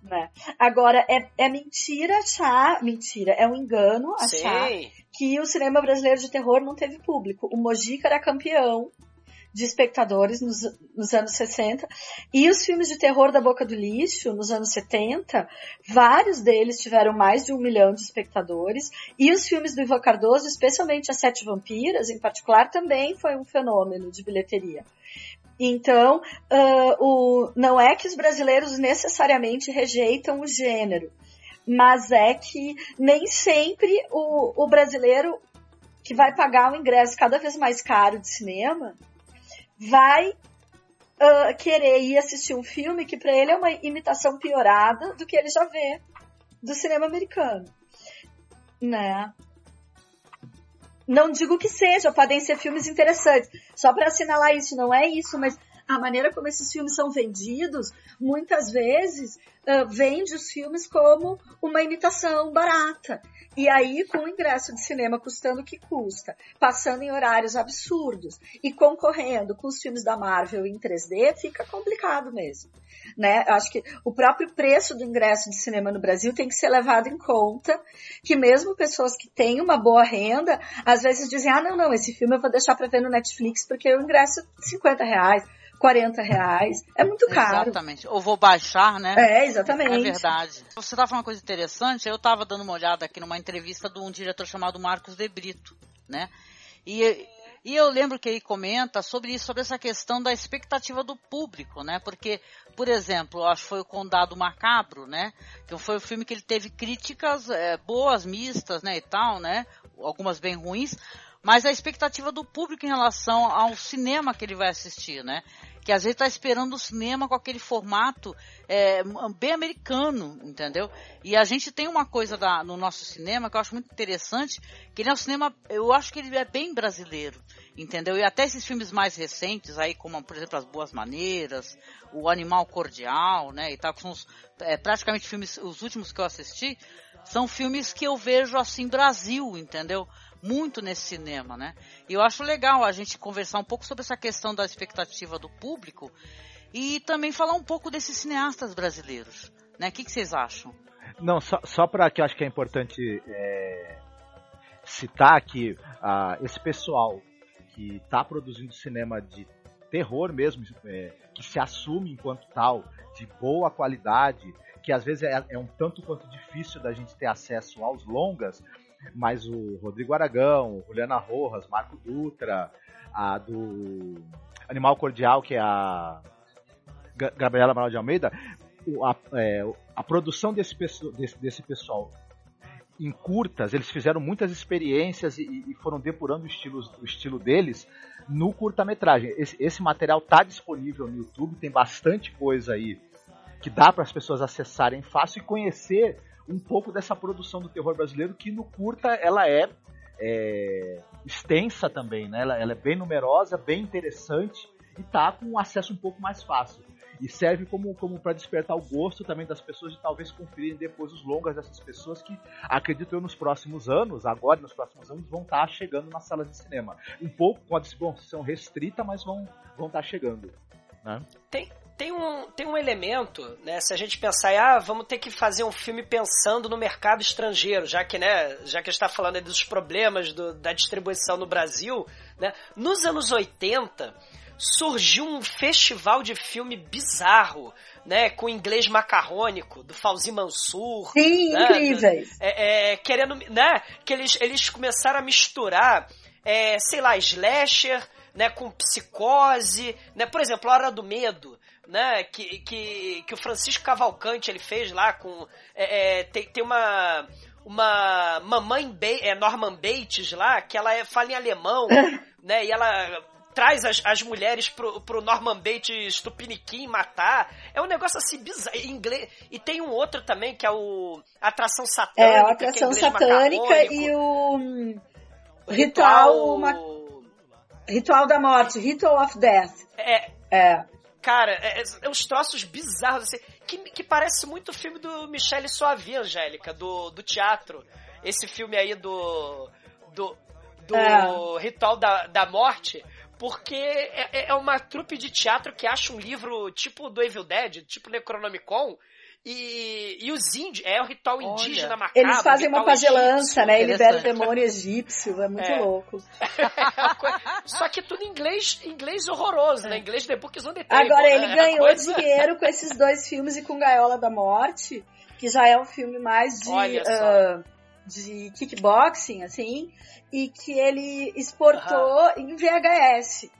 Né? Agora, é, é mentira achar, mentira, é um engano achar Sei. que o cinema brasileiro de terror não teve público. O Mojica era campeão de espectadores nos, nos, anos 60. E os filmes de terror da Boca do Lixo, nos anos 70, vários deles tiveram mais de um milhão de espectadores. E os filmes do Ivan Cardoso, especialmente As Sete Vampiras, em particular, também foi um fenômeno de bilheteria. Então, uh, o, não é que os brasileiros necessariamente rejeitam o gênero, mas é que nem sempre o, o brasileiro que vai pagar um ingresso cada vez mais caro de cinema vai uh, querer ir assistir um filme que para ele é uma imitação piorada do que ele já vê do cinema americano, né? Não digo que seja, podem ser filmes interessantes. Só para assinalar isso, não é isso, mas a maneira como esses filmes são vendidos, muitas vezes uh, vende os filmes como uma imitação barata. E aí, com o ingresso de cinema custando o que custa, passando em horários absurdos e concorrendo com os filmes da Marvel em 3D, fica complicado mesmo. Né? Acho que o próprio preço do ingresso de cinema no Brasil tem que ser levado em conta, que mesmo pessoas que têm uma boa renda, às vezes dizem, ah, não, não, esse filme eu vou deixar para ver no Netflix porque o ingresso é 50 reais. 40 reais. É muito caro. Exatamente. Ou vou baixar, né? É, exatamente. É verdade. Você estava falando uma coisa interessante, eu estava dando uma olhada aqui numa entrevista de um diretor chamado Marcos De Brito, né? E, e eu lembro que ele comenta sobre isso, sobre essa questão da expectativa do público, né? Porque, por exemplo, acho que foi o Condado Macabro, né? Que foi o filme que ele teve críticas é, boas, mistas, né, e tal, né? Algumas bem ruins, mas a expectativa do público em relação ao cinema que ele vai assistir, né? Que às vezes está esperando o cinema com aquele formato é, bem americano, entendeu? E a gente tem uma coisa da, no nosso cinema que eu acho muito interessante, que ele é um cinema, eu acho que ele é bem brasileiro, entendeu? E até esses filmes mais recentes, aí como, por exemplo, As Boas Maneiras, O Animal Cordial, né, e tal, que são os, é, praticamente filmes, os últimos que eu assisti, são filmes que eu vejo assim Brasil, entendeu? Muito nesse cinema, né? E eu acho legal a gente conversar um pouco sobre essa questão da expectativa do público e também falar um pouco desses cineastas brasileiros, né? O que, que vocês acham? Não, só, só para que eu acho que é importante é, citar que ah, esse pessoal que está produzindo cinema de terror mesmo, é, que se assume enquanto tal, de boa qualidade, que às vezes é, é um tanto quanto difícil da gente ter acesso aos longas, mas o Rodrigo Aragão, Juliana Rojas, Marco Dutra, a do Animal Cordial, que é a Gabriela Amaral de Almeida, a, é, a produção desse, desse, desse, pessoal em curtas, eles fizeram muitas experiências e, e foram depurando o estilo, o estilo deles no curta-metragem. Esse, esse material está disponível no YouTube, tem bastante coisa aí que dá para as pessoas acessarem fácil e conhecer um pouco dessa produção do terror brasileiro que no curta ela é, é extensa também, né? Ela, ela, é bem numerosa, bem interessante e tá com um acesso um pouco mais fácil. E serve como, como para despertar o gosto também das pessoas de talvez conferirem depois os longas dessas pessoas que, acredito eu, nos próximos anos, agora nos próximos anos, vão estar tá chegando nas salas de cinema. Um pouco com a distribuição restrita, mas vão estar vão tá chegando. Né? Tem, tem um, tem um elemento, né? Se a gente pensar, ah, vamos ter que fazer um filme pensando no mercado estrangeiro, já que, né, já que a gente está falando dos problemas do, da distribuição no Brasil, né? Nos anos 80 surgiu um festival de filme bizarro, né, com inglês macarrônico, do Fauzi Mansur. Sim, né, incríveis. É, é, querendo, né, que eles, eles começaram a misturar, é, sei lá, slasher, né, com psicose, né, por exemplo, A Hora do Medo, né, que, que, que o Francisco Cavalcante ele fez lá com é, é, tem, tem uma uma mamãe ba é, Norman Bates lá que ela é, fala em alemão, né, e ela traz as, as mulheres pro, pro Norman Bates Tupiniquim matar. É um negócio assim bizarro. Inglês. E tem um outro também que é o Atração Satânica. É, a Atração é Satânica e o. Ritual. Ritual... Ritual da Morte, Ritual of Death. É. É. Cara, é, é, é uns troços bizarros, assim, que, que parece muito o filme do Michele Soavi, Angélica, do, do teatro. Esse filme aí do. do, do é. Ritual da, da Morte. Porque é, é, é uma trupe de teatro que acha um livro tipo do Evil Dead, tipo Necronomicon, e, e os índios, é o ritual indígena Olha, macabro. Eles fazem uma pagelança, né? E liberam o demônio egípcio, é muito é. louco. Só que tudo em inglês, inglês horroroso, né? Inglês The Books on the Table. Agora, ele né? ganhou coisa... dinheiro com esses dois filmes e com Gaiola da Morte, que já é um filme mais de, uh, de kickboxing, assim, e que ele exportou em VHS.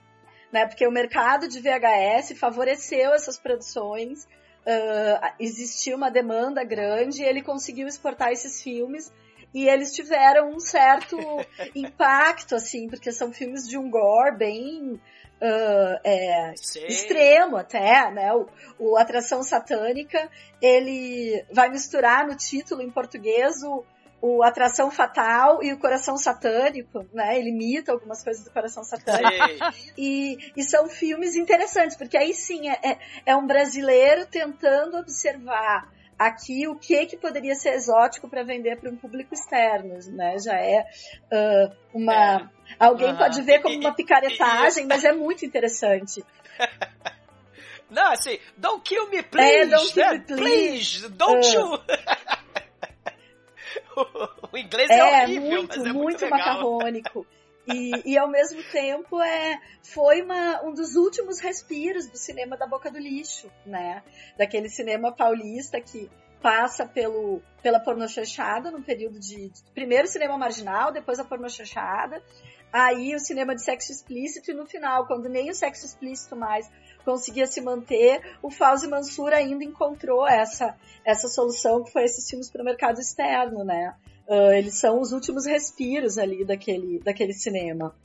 Né, porque o mercado de VHS favoreceu essas produções uh, existia uma demanda grande e ele conseguiu exportar esses filmes e eles tiveram um certo impacto, assim, porque são filmes de um gore bem uh, é, extremo até, né? O, o Atração Satânica, ele vai misturar no título em português o o Atração Fatal e o Coração Satânico, né? Ele imita algumas coisas do Coração Satânico. E, e, são filmes interessantes, porque aí sim é, é, é um brasileiro tentando observar aqui o que que poderia ser exótico para vender para um público externo, né? Já é uh, uma é. alguém uhum. pode ver como uma picaretagem, mas é muito interessante. Não, assim, don't kill me, please. É, don't kill me, please. please don't uh. you. o inglês é, é horrível, muito, mas é muito, muito macarrônico. E, e, ao mesmo tempo é, foi uma, um dos últimos respiros do cinema da boca do lixo, né? Daquele cinema paulista que passa pelo, pela pornochanchada no período de, de primeiro cinema marginal, depois a pornochanchada, aí o cinema de sexo explícito e no final, quando nem o sexo explícito mais conseguia se manter, o Fauzi Mansur ainda encontrou essa, essa solução que foi esses filmes para o mercado externo, né? Uh, eles são os últimos respiros ali daquele, daquele cinema.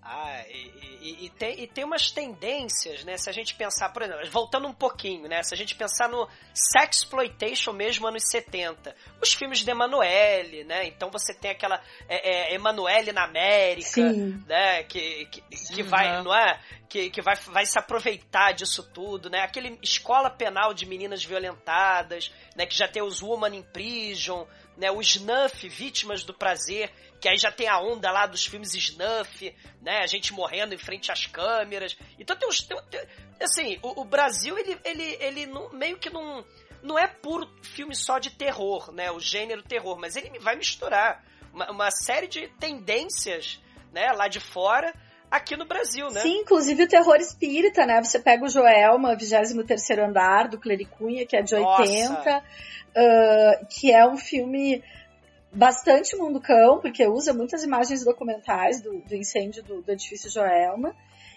Ah, e, e, e, tem, e tem umas tendências, né? Se a gente pensar, por exemplo, voltando um pouquinho, né? Se a gente pensar no Sexploitation mesmo, anos 70. Os filmes de Emanuele, né? Então você tem aquela é, é, Emanuele na América, Sim. né? Que, que, que vai, não é? Que, que vai, vai se aproveitar disso tudo, né? Aquele escola penal de meninas violentadas, né? Que já tem os Woman in Prison, né? O Snuff, Vítimas do Prazer, que aí já tem a onda lá dos filmes snuff, né? A gente morrendo em frente às câmeras. Então tem uns. Tem, tem, assim, o, o, Brasil, ele, ele, ele não, meio que não. Não é puro filme só de terror, né? O gênero terror, mas ele vai misturar uma, uma série de tendências, né? Lá de fora aqui no Brasil, né? Sim, inclusive o terror espírita, né? Você pega o Joelma, 23 andar, do Clericunha, que é de Nossa. 80, uh, que é um filme bastante mundo cão, porque usa muitas imagens documentais do, do incêndio do, do, edifício Joelma.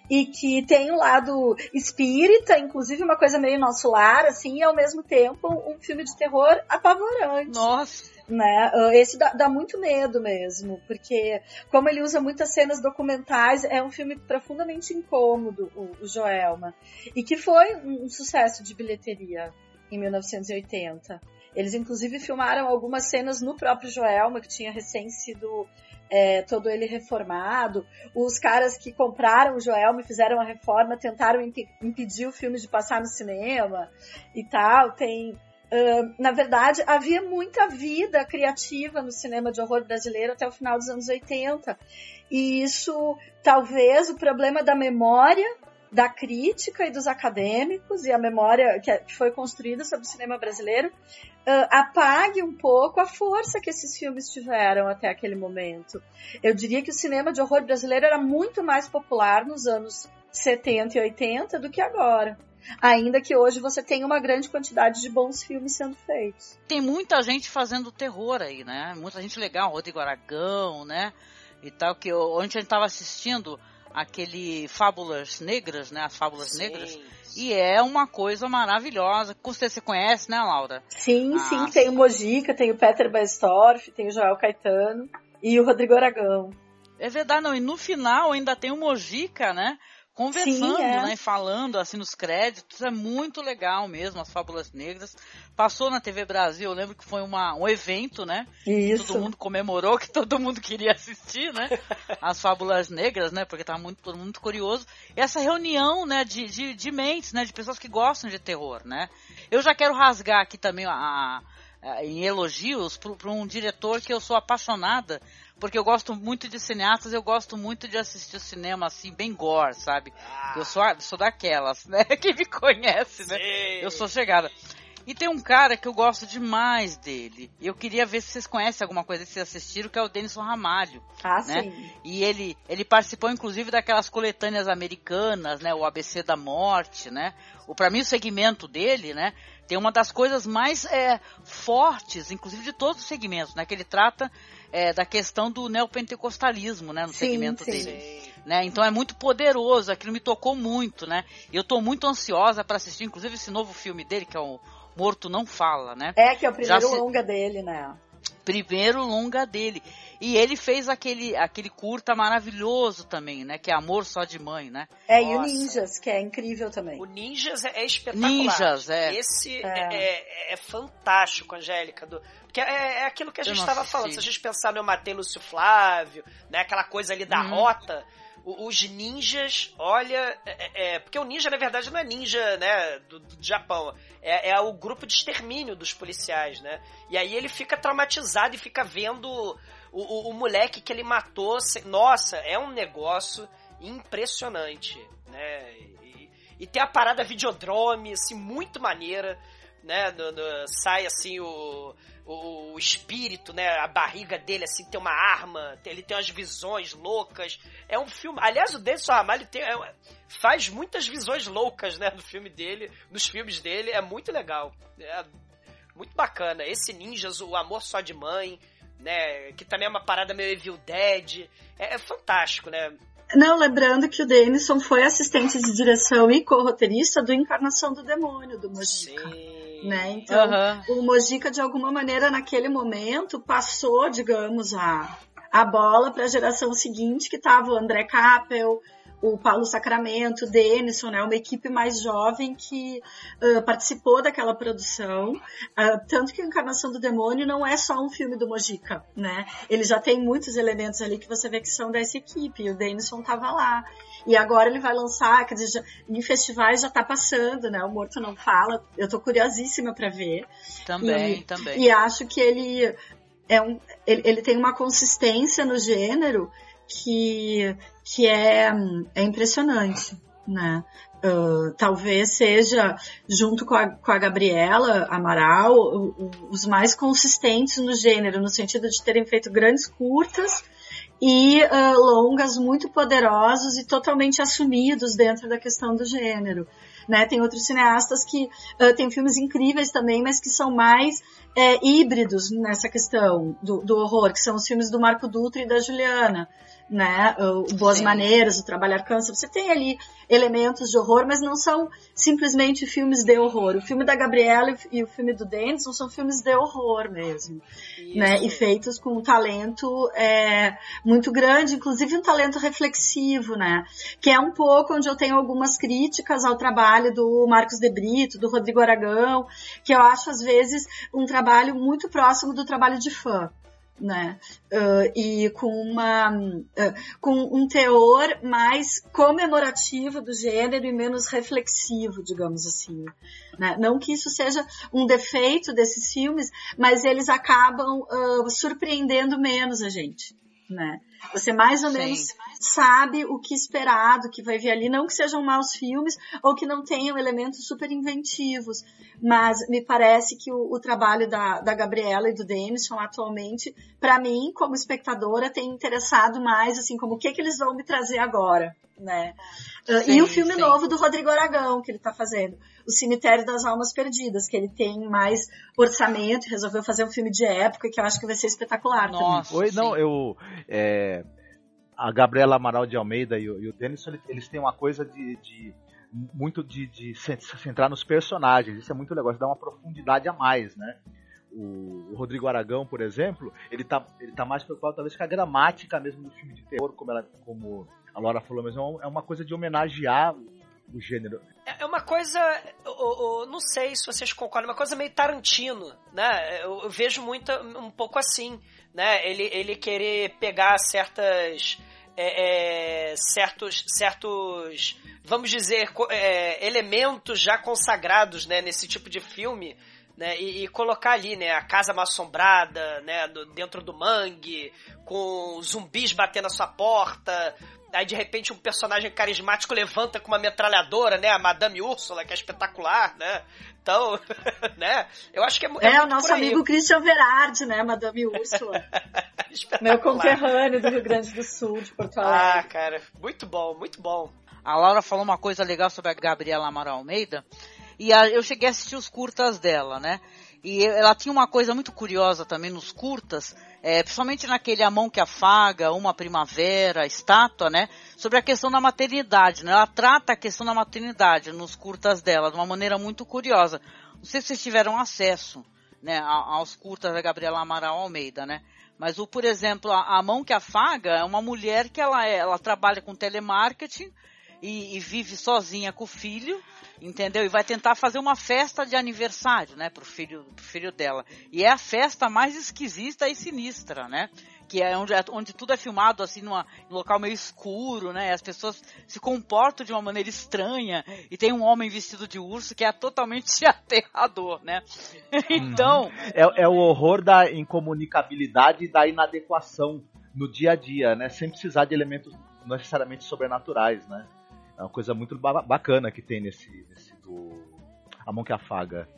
E que tem um lado espírita, inclusive uma coisa meio nosso lar, assim, e ao mesmo tempo um filme de terror apavorante. Nossa! Né? Ah, esse dá, dá, muito medo mesmo, porque como ele usa muitas cenas documentais, é um filme profundamente incômodo, o, o Joelma. E que foi um sucesso de bilheteria em 1980. Eles inclusive filmaram algumas cenas no próprio Joelma, que tinha recém sido é, todo ele reformado. Os caras que compraram o Joelma e fizeram a reforma tentaram imp impedir o filme de passar no cinema e tal. Tem. Uh, na verdade, havia muita vida criativa no cinema de horror brasileiro até o final dos anos 80. E isso, talvez, o problema da memória da crítica e dos acadêmicos e a memória que foi construída sobre o cinema brasileiro uh, apague um pouco a força que esses filmes tiveram até aquele momento. Eu diria que o cinema de horror brasileiro era muito mais popular nos anos 70 e 80 do que agora. Ainda que hoje você tenha uma grande quantidade de bons filmes sendo feitos. Tem muita gente fazendo terror aí, né? Muita gente legal, Rodrigo Aragão, né? E tal, que ontem a gente estava assistindo aquele Fábulas Negras, né? As Fábulas Sim. Negras. E é uma coisa maravilhosa. Certeza você conhece, né, Laura? Sim, Ah, sim, tem o Mojica, tem o Peter Baestorff, tem o Joel Caetano e o Rodrigo Aragão. É verdade, não. E no final ainda tem o Mojica, né? Conversando, Sim, é. né? Falando assim nos créditos. É muito legal mesmo, as Fábulas Negras. Passou na TV Brasil, eu lembro que foi uma, um evento, né? Isso. Todo mundo comemorou, que todo mundo queria assistir, né? As Fábulas Negras, né? Porque tava muito, todo mundo muito curioso. E essa reunião, né, de, de, de mentes, né? De pessoas que gostam de terror, né? Eu já quero rasgar aqui também a, a- em elogios para um diretor que eu sou apaixonada, porque eu gosto muito de cineastas, eu gosto muito de assistir cinema assim, bem gore, sabe? Eu sou, a- sou daquelas, né? Quem me conhece, né? Sim. Eu sou chegada. E tem um cara que eu gosto demais dele. E eu queria ver se vocês conhecem alguma coisa que vocês assistiram, que é o Denison Ramalho. Ah, né? sim. E ele, ele participou, inclusive, daquelas coletâneas americanas, né? O ABC da Morte, né? O, pra mim, o segmento dele, né? Tem uma das coisas mais é, fortes, inclusive de todos os segmentos, né? Que ele trata é, da questão do neopentecostalismo, né? No Sim, segmento sim. dele né? Então é muito poderoso, aquilo me tocou muito, né? E eu tô muito ansiosa para assistir, inclusive esse novo filme dele, que é o Morto Não Fala, né? É que é o primeiro se- longa dele, né? Primeiro longa dele. E ele fez aquele, aquele curta maravilhoso também, né? Que é Amor Só de Mãe, né? É, e o Nossa. Ninjas, que é incrível também. O Ninjas é, é espetacular. Ninjas, é. Esse É. é, é- é fantástico, Angélica. Do, porque é, é aquilo que a Eu gente estava falando. Se a gente pensar no Eu Matei Lúcio Flávio, né, aquela coisa ali da Uhum. rota, os ninjas, olha. é- é- porque o ninja, na verdade, não é ninja né, do, do Japão. É, é o grupo de extermínio dos policiais, né? E aí ele fica traumatizado e fica vendo o, o- o moleque que ele matou. Nossa, é um negócio impressionante, né? E, e tem a parada videodrome, assim, muito maneira, né? No- no- sai, assim, o, o, o espírito, né? A barriga dele, assim, tem uma arma, ele tem umas visões loucas. É um filme... Aliás, o Denison Ramalho tem, é- faz muitas visões loucas, né? No filme dele, nos filmes dele. É muito legal. É muito bacana. Esse Ninjas, o Amor Só de Mãe, né? Que também é uma parada meio Evil Dead. É, é fantástico, né? Não, lembrando que o Denison foi assistente de direção e co-roteirista do Encarnação do Demônio, do Mojica. Sim. Né? Então, Aham. o Mojica, de alguma maneira, naquele momento, passou, digamos, a, a bola para a geração seguinte, que estava o André Kappel, o Paulo Sacramento, o Denison, né? Uma equipe mais jovem que ah, participou daquela produção. Ah, tanto que a Encarnação do Demônio não é só um filme do Mojica, né? Ele já tem muitos elementos ali que você vê que são dessa equipe. E o Denison estava lá. E agora ele vai lançar, quer dizer, já- em festivais já tá passando, né? O Morto Não Fala. Eu tô curiosíssima para ver. Também, E- também. E acho que ele é um, ele, ele tem uma consistência no gênero que, que é, é impressionante, né? Ah, talvez seja, junto com a, com a Gabriela Amaral, o- o- os mais consistentes no gênero, no sentido de terem feito grandes curtas e ah, longas muito poderosos e totalmente assumidos dentro da questão do gênero. Né? Tem outros cineastas que ah, têm filmes incríveis também, mas que são mais é, híbridos nessa questão do, do horror, que são os filmes do Marco Dutra e da Juliana. Né? O Boas Sim. Maneiras, o Trabalhar Cansa. Você tem ali elementos de horror, mas não são simplesmente filmes de horror. O filme da Gabriela e o filme do Denison são filmes de horror mesmo né? E Isso. feitos com um talento é, muito grande, inclusive um talento reflexivo, né? Que é um pouco onde eu tenho algumas críticas ao trabalho do Marcos de Brito, do Rodrigo Aragão, que eu acho às vezes um trabalho muito próximo do trabalho de fã. Né? Uh, e com uma uh, com um teor mais comemorativo do gênero e menos reflexivo, digamos assim. Né? Não que isso seja um defeito desses filmes, mas eles acabam uh, surpreendendo menos a gente, né? Você mais ou Sim. menos sabe o que esperar do que vai vir ali. Não que sejam maus filmes ou que não tenham elementos super inventivos, mas me parece que o, o trabalho da, da Gabriela e do Denison atualmente, para mim, como espectadora, tem interessado mais, assim, como o que, que eles vão me trazer agora, né? Ah, sim, e o filme sim. novo do Rodrigo Aragão, que ele está fazendo, O Cemitério das Almas Perdidas, que ele tem mais orçamento resolveu fazer um filme de época que eu acho que vai ser espetacular Nossa, também. Oi, não, eu... É, a Gabriela Amaral de Almeida e o, e o eles têm uma coisa de, de muito de, de, se centrar nos personagens. Isso é muito legal, isso dá uma profundidade a mais, né? O, o, Rodrigo Aragão, por exemplo, ele tá, ele tá mais preocupado talvez com a gramática mesmo do filme de terror, como, ela, como a Laura falou, mas é uma coisa de homenagear o gênero. É, é uma coisa, eu, eu, não sei se vocês concordam, uma coisa meio Tarantino, né? Eu, eu, vejo muito, um pouco assim, né? Ele, ele querer pegar certas, é, é, certos, certos, vamos dizer, é, elementos já consagrados, né? Nesse tipo de filme. Né, e, e, colocar ali, né, a casa mal assombrada, né, do, dentro do mangue, com zumbis batendo na sua porta, Aí de repente um personagem carismático levanta com uma metralhadora, né? A Madame Úrsula, que é espetacular, né? Então, né? Eu acho que é, é, é o nosso amigo Christian Verardi, né? Madame Úrsula. Meu conterrâneo do Rio Grande do Sul, de Porto Alegre. Ah, cara, muito bom, muito bom. A Laura falou uma coisa legal sobre a Gabriela Amaral Almeida. E a, eu cheguei a assistir os curtas dela, né? E ela tinha uma coisa muito curiosa também nos curtas, é, principalmente naquele A Mão que Afaga, Uma Primavera, Estátua, né? Sobre a questão da maternidade, né? Ela trata a questão da maternidade nos curtas dela de uma maneira muito curiosa. Não sei se vocês tiveram acesso, né, aos curtas da Gabriela Amaral Almeida, né? Mas o, por exemplo, a, a Mão que Afaga é uma mulher que ela, é, ela trabalha com telemarketing e, e vive sozinha com o filho entendeu? E vai tentar fazer uma festa de aniversário, né, pro filho, pro filho dela. E é a festa mais esquisita e sinistra, né? Que é onde, onde tudo é filmado assim numa, num local meio escuro, né? As pessoas se comportam de uma maneira estranha e tem um homem vestido de urso que é totalmente aterrador, né? então é, é o horror da incomunicabilidade e da inadequação no dia a dia, né? Sem precisar de elementos necessariamente sobrenaturais, né? É uma coisa muito bacana que tem nesse, nesse do A Mão que Afaga.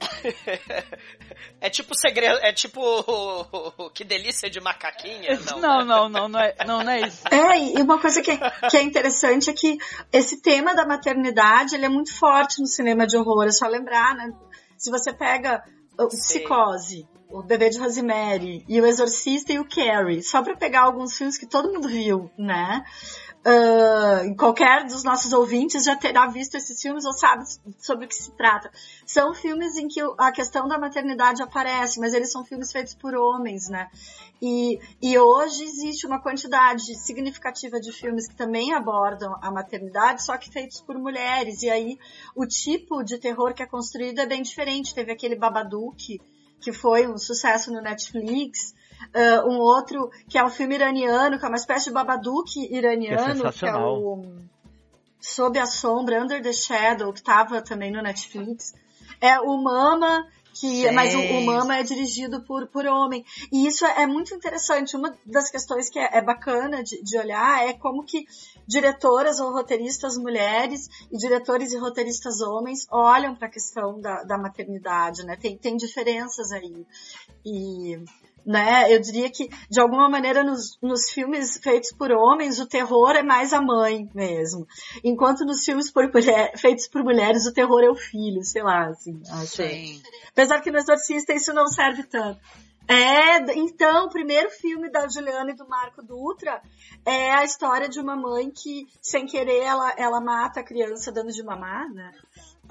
é tipo segredo, é tipo que delícia de macaquinha, não? Não, não, não, não é, não, não é isso. É, e uma coisa que é, que é interessante é que esse tema da maternidade, ele é muito forte no cinema de horror, é só lembrar, né? Se você pega o Psicose, o Bebê de Rosemary e o Exorcista e o Carrie, só para pegar alguns filmes que todo mundo viu, né? uh, qualquer dos nossos ouvintes já terá visto esses filmes ou sabe sobre o que se trata. São filmes em que a questão da maternidade aparece, mas eles são filmes feitos por homens, né? E, e hoje existe uma quantidade significativa de filmes que também abordam a maternidade, só que feitos por mulheres. E aí o tipo de terror que é construído é bem diferente. Teve aquele Babadook, que foi um sucesso no Netflix, uh, um outro que é um filme iraniano, que é uma espécie de Babadook iraniano, que é, que é o Sob a Sombra, Under the Shadow, que estava também no Netflix. É o Mama, que mas o, o, Mama é dirigido por, por homem. E isso é, é muito interessante. Uma das questões que é, é bacana de, de, olhar é como que diretoras ou roteiristas mulheres e diretores e roteiristas homens olham para a questão da, da maternidade, né? Tem, tem diferenças aí. E né? Eu diria que, de alguma maneira, nos, nos filmes feitos por homens, o terror é mais a mãe mesmo. Enquanto nos filmes por mulher, feitos por mulheres, o terror é o filho, sei lá, assim. Sim. Apesar que no Exorcista isso não serve tanto. É, então, o primeiro filme da Juliana e do Marco Dutra é a história de uma mãe que, sem querer, ela, ela mata a criança dando de mamar, né?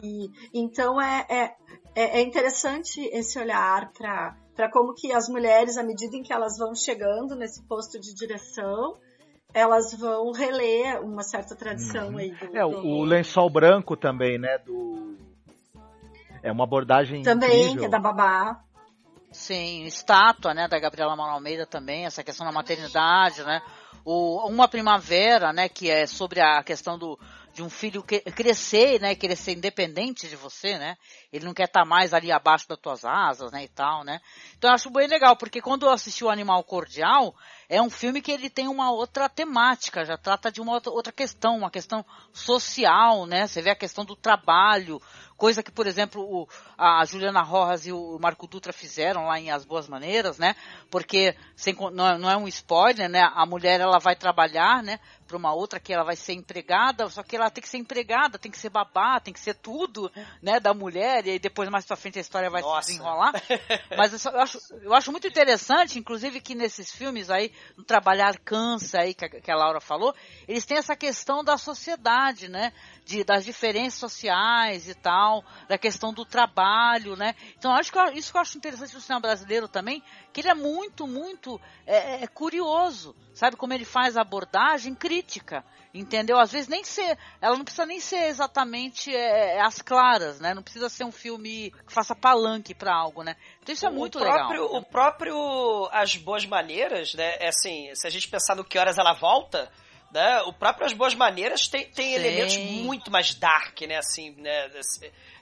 E, então é, é, é interessante esse olhar para para como que as mulheres, à medida em que elas vão chegando nesse posto de direção, elas vão reler uma certa tradição uhum. aí. Do, é, do... o lençol branco também, né, do... É uma abordagem Também, incrível. que é da babá. Sim, estátua, né, da Gabriela Manoel Almeida também, essa questão da maternidade, né? O, uma primavera, né, que é sobre a questão do, de um filho que, crescer, né, querer ser independente de você, né? Ele não quer estar tá mais ali abaixo das tuas asas, né, e tal, né? Então eu acho bem legal, porque quando eu assisti o Animal Cordial, é um filme que ele tem uma outra temática, já trata de uma outra questão, uma questão social, né? Você vê a questão do trabalho, coisa que, por exemplo, o, a Juliana Rojas e o Marco Dutra fizeram lá em As Boas Maneiras, né? Porque sem, não, é, não é um spoiler, né? A mulher ela vai trabalhar, né? Para uma outra que ela vai ser empregada, só que ela tem que ser empregada, tem que ser babá, tem que ser tudo, né? Da mulher e aí depois mais para frente a história vai Nossa. se desenrolar. Mas eu acho, eu acho muito interessante, inclusive que nesses filmes aí, no trabalhar cansa aí que a, que a Laura falou, eles têm essa questão da sociedade, né? De, das diferenças sociais e tal, da questão do trabalho, né? Então acho que isso que eu acho interessante no cinema brasileiro também, que ele é muito, muito é, é curioso, sabe como ele faz a abordagem crítica, entendeu? Às vezes nem ser, ela não precisa nem ser exatamente é, é as claras, né? Não precisa ser um filme que faça palanque para algo, né? Então isso é muito próprio, legal. O próprio As Boas Maneiras, né? É assim, se a gente pensar no que horas ela volta, né? O próprio As Boas Maneiras tem, tem elementos muito mais dark, né? Assim, né?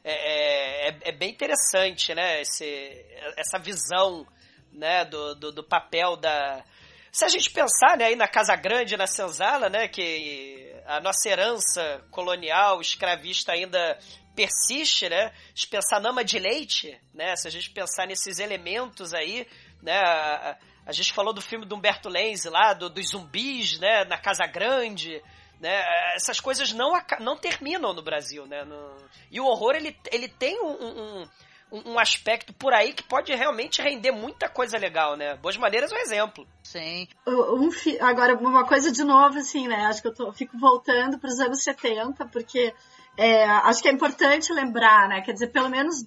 É, é, é, é, bem interessante, né? Esse, essa visão, né? Do, do, do papel da se a gente pensar, né, aí na Casa Grande, na Senzala, né, que a nossa herança colonial, escravista ainda persiste, né, se pensar nama de leite, né, se a gente pensar nesses elementos aí, né, a, a gente falou do filme do Humberto Lenz lá, do, dos zumbis, né, na Casa Grande, né, essas coisas não, não terminam no Brasil, né, no, e o horror, ele, ele tem um, um um, aspecto por aí que pode realmente render muita coisa legal, né? Boas Maneiras é um exemplo. Sim. Um, agora, uma coisa de novo, assim, né? Acho que eu tô, fico voltando para os anos 70, porque é, acho que é importante lembrar, né? Quer dizer, pelo menos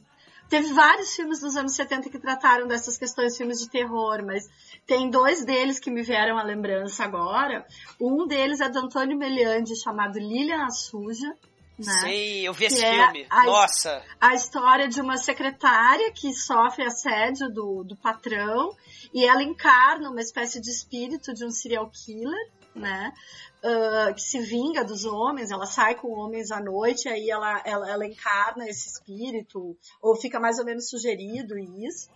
teve vários filmes dos anos 70 que trataram dessas questões, filmes de terror, mas tem dois deles que me vieram à lembrança agora. Um deles é do Antônio Meliandi, chamado Lilian a Suja, né? Sim, eu vi esse é filme. A, Nossa! A história de uma secretária que sofre assédio do, do patrão e ela encarna uma espécie de espírito de um serial killer, né? Uh, que se vinga dos homens, ela sai com homens à noite, aí ela, ela, ela encarna esse espírito, ou fica mais ou menos sugerido isso.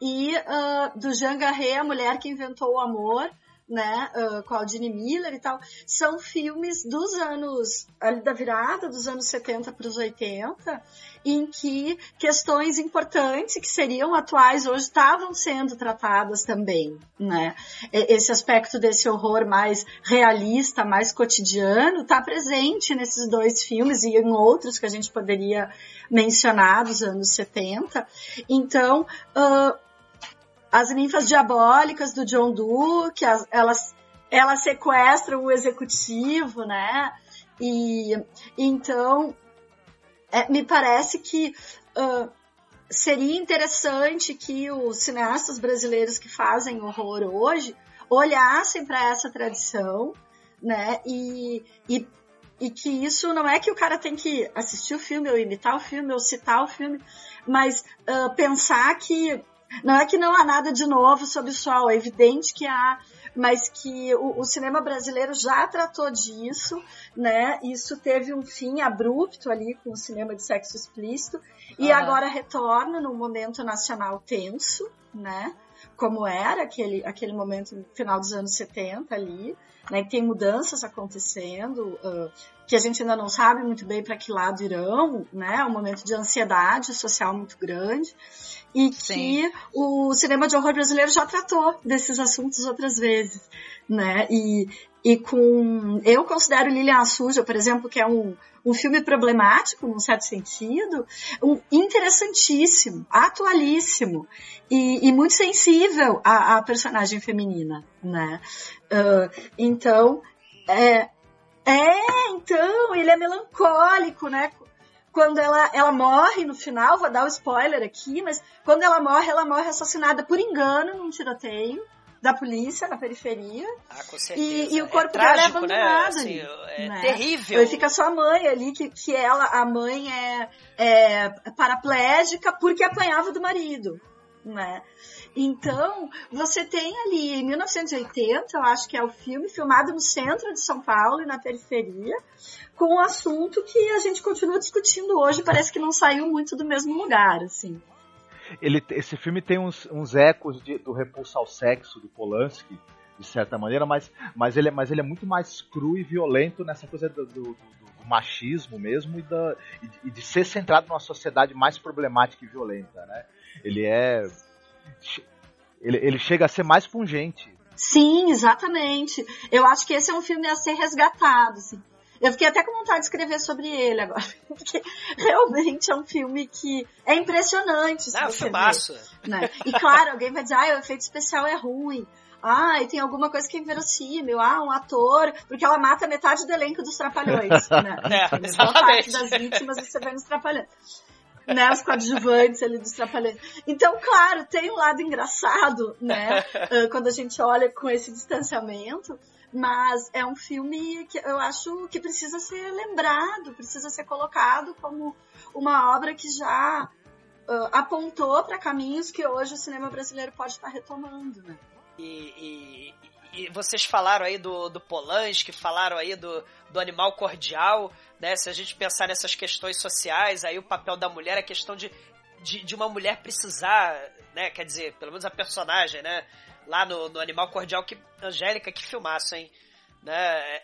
E uh, do Jean Garret, a mulher que inventou o amor, né, uh, com Aldine Miller e tal, são filmes dos anos, ali da virada dos anos 70 para os 80, em que questões importantes que seriam atuais hoje estavam sendo tratadas também, né? Esse aspecto desse horror mais realista, mais cotidiano, está presente nesses dois filmes e em outros que a gente poderia mencionar dos anos 70. Então, uh, as ninfas diabólicas do John as, elas, elas sequestram o executivo, né? E então é, me parece que uh, seria interessante que os cineastas brasileiros que fazem horror hoje olhassem para essa tradição, né? E, e, e que isso não é que o cara tem que assistir o filme, ou imitar o filme, ou citar o filme, mas uh, pensar que não é que não há nada de novo sob o sol, é evidente que há, mas que o, o, cinema brasileiro já tratou disso, né? Isso teve um fim abrupto ali com o cinema de sexo explícito e uhum. agora retorna num momento nacional tenso, né? Como era aquele, aquele momento no final dos anos 70 ali, né? Que tem mudanças acontecendo, uh, que a gente ainda não sabe muito bem para que lado irão, né? Um momento de ansiedade social muito grande e Sim. que o cinema de horror brasileiro já tratou desses assuntos outras vezes, né? E, e com eu considero Lilian Suja, por exemplo, que é um, um filme problemático, num certo sentido, um interessantíssimo, atualíssimo e, e muito sensível à, à, personagem feminina, né? Uh, então, é, é, então, ele é melancólico, né? quando ela, ela morre no final, vou dar o um spoiler aqui, mas quando ela morre, ela morre assassinada por engano num tiroteio da polícia na periferia. Ah, com certeza. E, e o corpo é dela é abandonado. Né? Assim, é né? terrível. E fica só a mãe ali, que, que ela, a mãe é, é paraplégica porque apanhava do marido. né? Então, você tem ali em 1980, eu acho que é o filme filmado no centro de São Paulo e na periferia, com um assunto que a gente continua discutindo hoje, parece que não saiu muito do mesmo lugar, assim. Ele, esse filme tem uns, uns ecos de, do Repulso ao Sexo, do Polanski, de certa maneira, mas, mas, ele, é, mas ele é muito mais cru e violento nessa coisa do, do, do, do machismo mesmo e, da, e, e de ser centrado numa sociedade mais problemática e violenta, né? Ele é ele, ele chega a ser mais pungente. Sim, exatamente. Eu acho que esse é um filme a ser resgatado. Assim. Eu fiquei até com vontade de escrever sobre ele agora, porque realmente é um filme que é impressionante. É um filmaço. Né? E claro, alguém vai dizer, ah, o efeito especial é ruim. Ah, e tem alguma coisa que é inverossímil. Ah, um ator, porque ela mata metade do elenco dos Trapalhões, né? É, exatamente. parte das vítimas você vê nos Trapalhões né, os coadjuvantes ali dos trapalhões. Então, claro, tem um lado engraçado, né, quando a gente olha com esse distanciamento, mas é um filme que eu acho que precisa ser lembrado, precisa ser colocado como uma obra que já uh, apontou para caminhos que hoje o cinema brasileiro pode estar retomando, né. E, e, e vocês falaram aí do, do Polanski, falaram aí do, do animal cordial né? Se a gente pensar nessas questões sociais, aí o papel da mulher é questão de, de, de, uma mulher precisar, né? Quer dizer, pelo menos a personagem, né? Lá no, no Animal Cordial, que Angélica, que filmaço, hein? Né?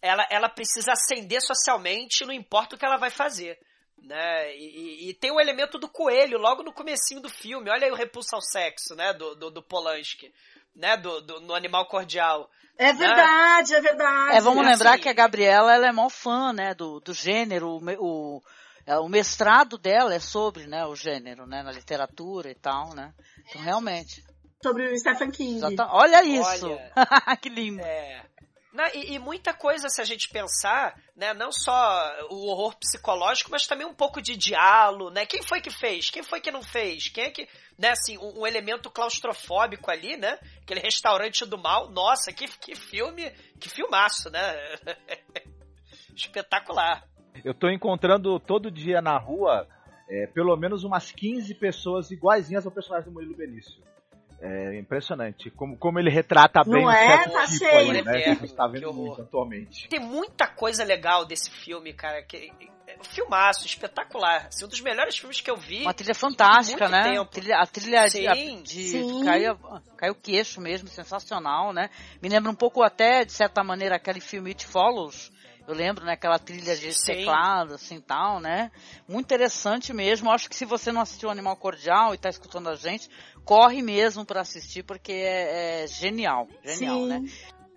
Ela, ela precisa ascender socialmente, não importa o que ela vai fazer. Né? E, e, e, tem o elemento do coelho logo no comecinho do filme. Olha aí o repulso ao sexo, né? Do, do, do Polanski, né? Do, do, no Animal Cordial. É verdade, né? é verdade. É, vamos é lembrar assim. que a Gabriela ela é mó fã, né, do, do gênero, o, o, é, o mestrado dela é sobre, né, o gênero, né, na literatura e tal, né. Então, realmente. Sobre o Stephen King. Olha isso! Olha, que lindo. É. Né, e, e, muita coisa, se a gente pensar, né, não só o horror psicológico, mas também um pouco de diálogo, né? Quem foi que fez? Quem foi que não fez? Quem é que, né, assim, um, um elemento claustrofóbico ali, né? Aquele restaurante do mal. Nossa, que, que filme, que filmaço, né? Espetacular. Eu tô encontrando todo dia na rua é, pelo menos umas 15 pessoas iguaizinhas ao personagem do Murilo Benício. É impressionante como, como ele retrata bem Não o é? certo Tá tipo cheio. aí, né? Que a gente tá vendo horror. muito atualmente. Tem muita coisa legal desse filme, cara. Que, filmaço, espetacular. Assim, um dos melhores filmes que eu vi. Uma trilha fantástica, né? tempo. A trilha de, Sim, de sim. caiu, caiu o queixo mesmo, sensacional, né? Me lembra um pouco até, de certa maneira, aquele filme It Follows. Eu lembro, né? Aquela trilha de Sim. teclado, assim, tal, né? Muito interessante mesmo. Acho que se você não assistiu Animal Cordial e tá escutando a gente, corre mesmo para assistir, porque é, é genial. Genial, Sim. né?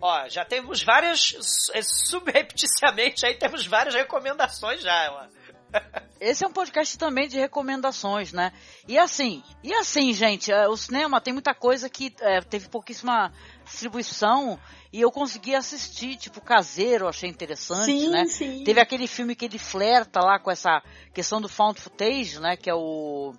Ó, já temos várias. é, Subrepticiamente aí temos várias recomendações já, ó. Esse é um podcast também de recomendações, né? E assim, e assim, gente, é, o cinema tem muita coisa que é, teve pouquíssima distribuição e eu consegui assistir, tipo, caseiro, eu achei interessante, Sim, né? sim. Teve aquele filme que ele flerta lá com essa questão do found footage, né? Que é o.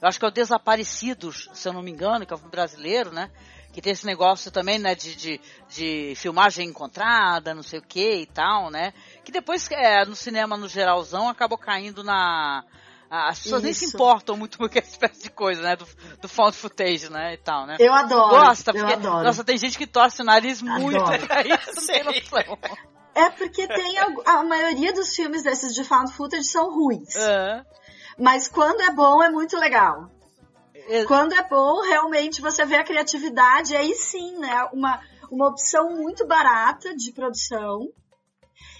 Eu acho que é o Desaparecidos, se eu não me engano, que é um filme brasileiro, né? Que tem esse negócio também, né, de, de, de filmagem encontrada, não sei o que e tal, né? Que depois, é, no cinema no geralzão, acabou caindo na. As pessoas nem se Isso. importam muito com essa espécie de coisa, né? Do, do found footage, né? E tal, né? Eu adoro. Gosta, eu porque, adoro. nossa, tem gente que torce o nariz muito Adoro. pra isso, não tem Sim. noção. É porque tem algu- a maioria dos filmes desses de found footage são ruins. É. Mas quando é bom é muito legal. É. Quando é bom, realmente você vê a criatividade, aí sim, né? Uma, uma opção muito barata de produção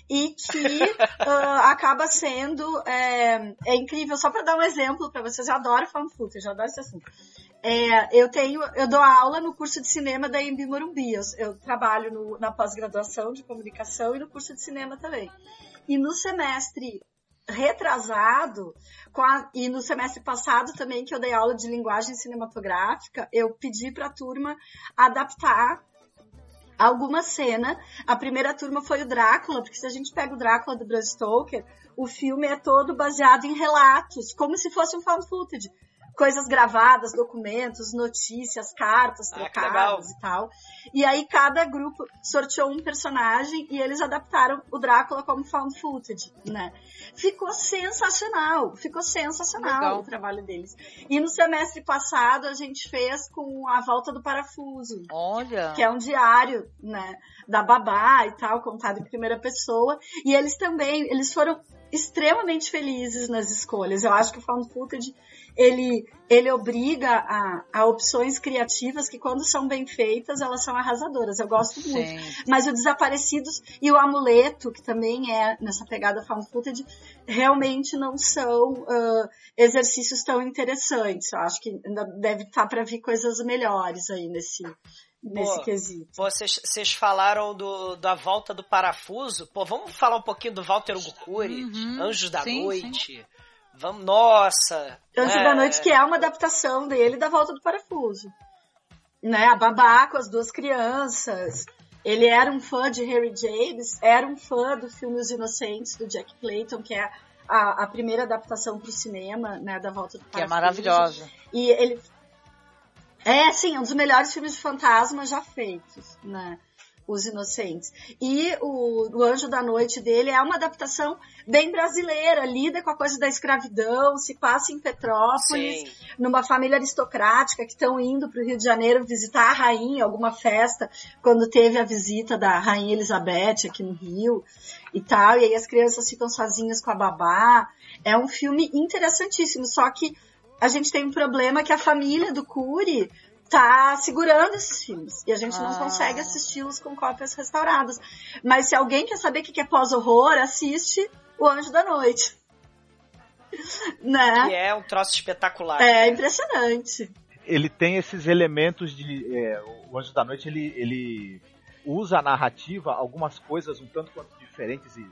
e que ah, acaba sendo é, é incrível. Só para dar um exemplo para vocês, eu adoro found footage, eu adoro esse assunto. É, eu tenho, eu dou aula no curso de cinema da Embi Morumbi. Eu, eu trabalho no- na pós-graduação de comunicação e no curso de cinema também. E no semestre retrasado, a- e no semestre passado também, que eu dei aula de linguagem cinematográfica, eu pedi para a turma adaptar alguma cena. A primeira turma foi o Drácula, porque se a gente pega o Drácula do Bram Stoker, o filme é todo baseado em relatos, como se fosse um found footage. Coisas gravadas, documentos, notícias, cartas Ah, trocadas legal. e tal. E aí cada grupo sorteou um personagem e eles adaptaram o Drácula como found footage, né? Ficou sensacional, ficou sensacional Legal. o trabalho deles. E no semestre passado a gente fez com a volta do parafuso Olha. que é um diário, né, da babá e tal, contado em primeira pessoa. E eles também, eles foram extremamente felizes nas escolhas. Eu acho que o Found Footage, ele, ele obriga a, a opções criativas que quando são bem feitas, elas são arrasadoras. Eu gosto muito. Sim. Mas o Desaparecidos e o Amuleto, que também é nessa pegada found footage, realmente não são ah, exercícios tão interessantes. Eu acho que ainda deve estar para vir coisas melhores aí nesse, nesse Pô, quesito. Pô, Vocês vocês falaram do, da volta do parafuso. Pô, vamos falar um pouquinho do Walter Gukuri, Uhum, Anjos da sim, Noite. Vamos, nossa. Anjo né? da Noite, que é uma adaptação dele da Volta do Parafuso. Né? A babá com as duas crianças. Ele era um fã de Harry James, era um fã do filme Os Inocentes, do Jack Clayton, que é a, a primeira adaptação para o cinema né, da Volta do Que é Parafuso. maravilhosa. E ele. É, sim, é um dos melhores filmes de fantasma já feitos, né? Os Inocentes. E o, o Anjo da Noite dele é uma adaptação bem brasileira, lida com a coisa da escravidão, se passa em Petrópolis, Sim. numa família aristocrática que estão indo para o Rio de Janeiro visitar a rainha, alguma festa, quando teve a visita da rainha Elizabeth aqui no Rio e tal, e aí as crianças ficam sozinhas com a babá. É um filme interessantíssimo, só que a gente tem um problema que a família do Cury tá segurando esses filmes e a gente não Ah. consegue assisti-los com cópias restauradas. Mas se alguém quer saber o que é pós-horror, assiste O Anjo da Noite. né? Que é um troço espetacular. É impressionante. ele tem esses elementos de. é, o Anjo da Noite ele, ele usa a narrativa algumas coisas um tanto quanto diferentes e.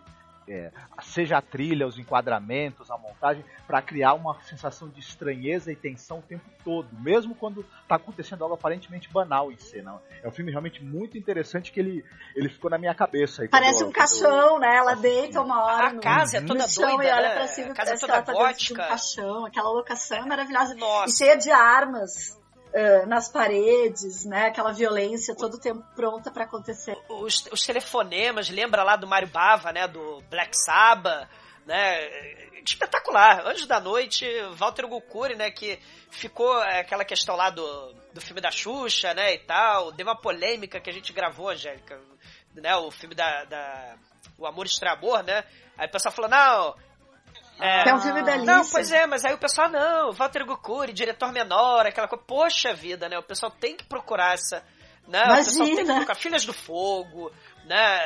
é, seja a trilha, os enquadramentos, a montagem, para criar uma sensação de estranheza e tensão o tempo todo, mesmo quando está acontecendo algo aparentemente banal em cena. É um filme realmente muito interessante que ele, ele ficou na minha cabeça. aí Parece quando um eu- caixão, né? Ela assisti. deita uma hora A no, casa é toda no chão doida, e olha né? pra cima A e casa é parece que toda ela tá de um gótica. caixão. Aquela locação é maravilhosa. Nossa. E cheia de armas nas paredes, né? Aquela violência todo o tempo pronta pra acontecer. Os, os telefonemas, lembra lá do Mario Bava, né? Do Black Sabbath, né? Espetacular. Anjos da Noite, Walter Gukuri, né? Que ficou é, aquela questão lá do, do filme da Xuxa, né? E tal. Deu uma polêmica que a gente gravou, Angélica. Né? O filme da, da O Amor Extramor, né? Aí o pessoal falou, não... É, é um filme belíssimo. não, pois é, mas aí o pessoal, não, Walter Gukuri, diretor menor, aquela coisa. Poxa vida, né? O pessoal tem que procurar essa. Né? O pessoal tem que procurar Filhas do Fogo, né?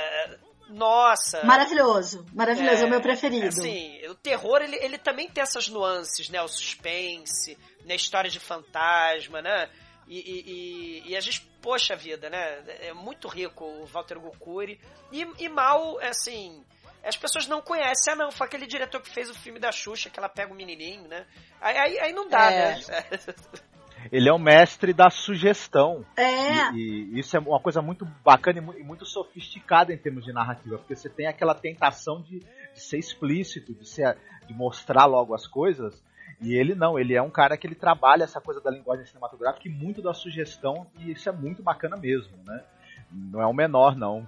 Nossa. Maravilhoso, maravilhoso, é, o meu preferido. Assim, o terror, ele, ele também tem essas nuances, né? O suspense, né? História de fantasma, né? E, e, e- a gente, poxa vida, né? É muito rico o Walter Gukuri. E, e mal, assim, as pessoas não conhecem. Ah, não, foi aquele diretor que fez o filme da Xuxa, que ela pega o menininho, né? Aí, aí, aí não dá, É. né? Ele é o mestre da sugestão. É, E, e isso é uma coisa muito bacana e mu- muito sofisticada em termos de narrativa, porque você tem aquela tentação de, de ser explícito, de, ser, de mostrar logo as coisas, e ele não, ele é um cara que ele trabalha essa coisa da linguagem cinematográfica e muito da sugestão, e isso é muito bacana mesmo, né? Não é o menor, não.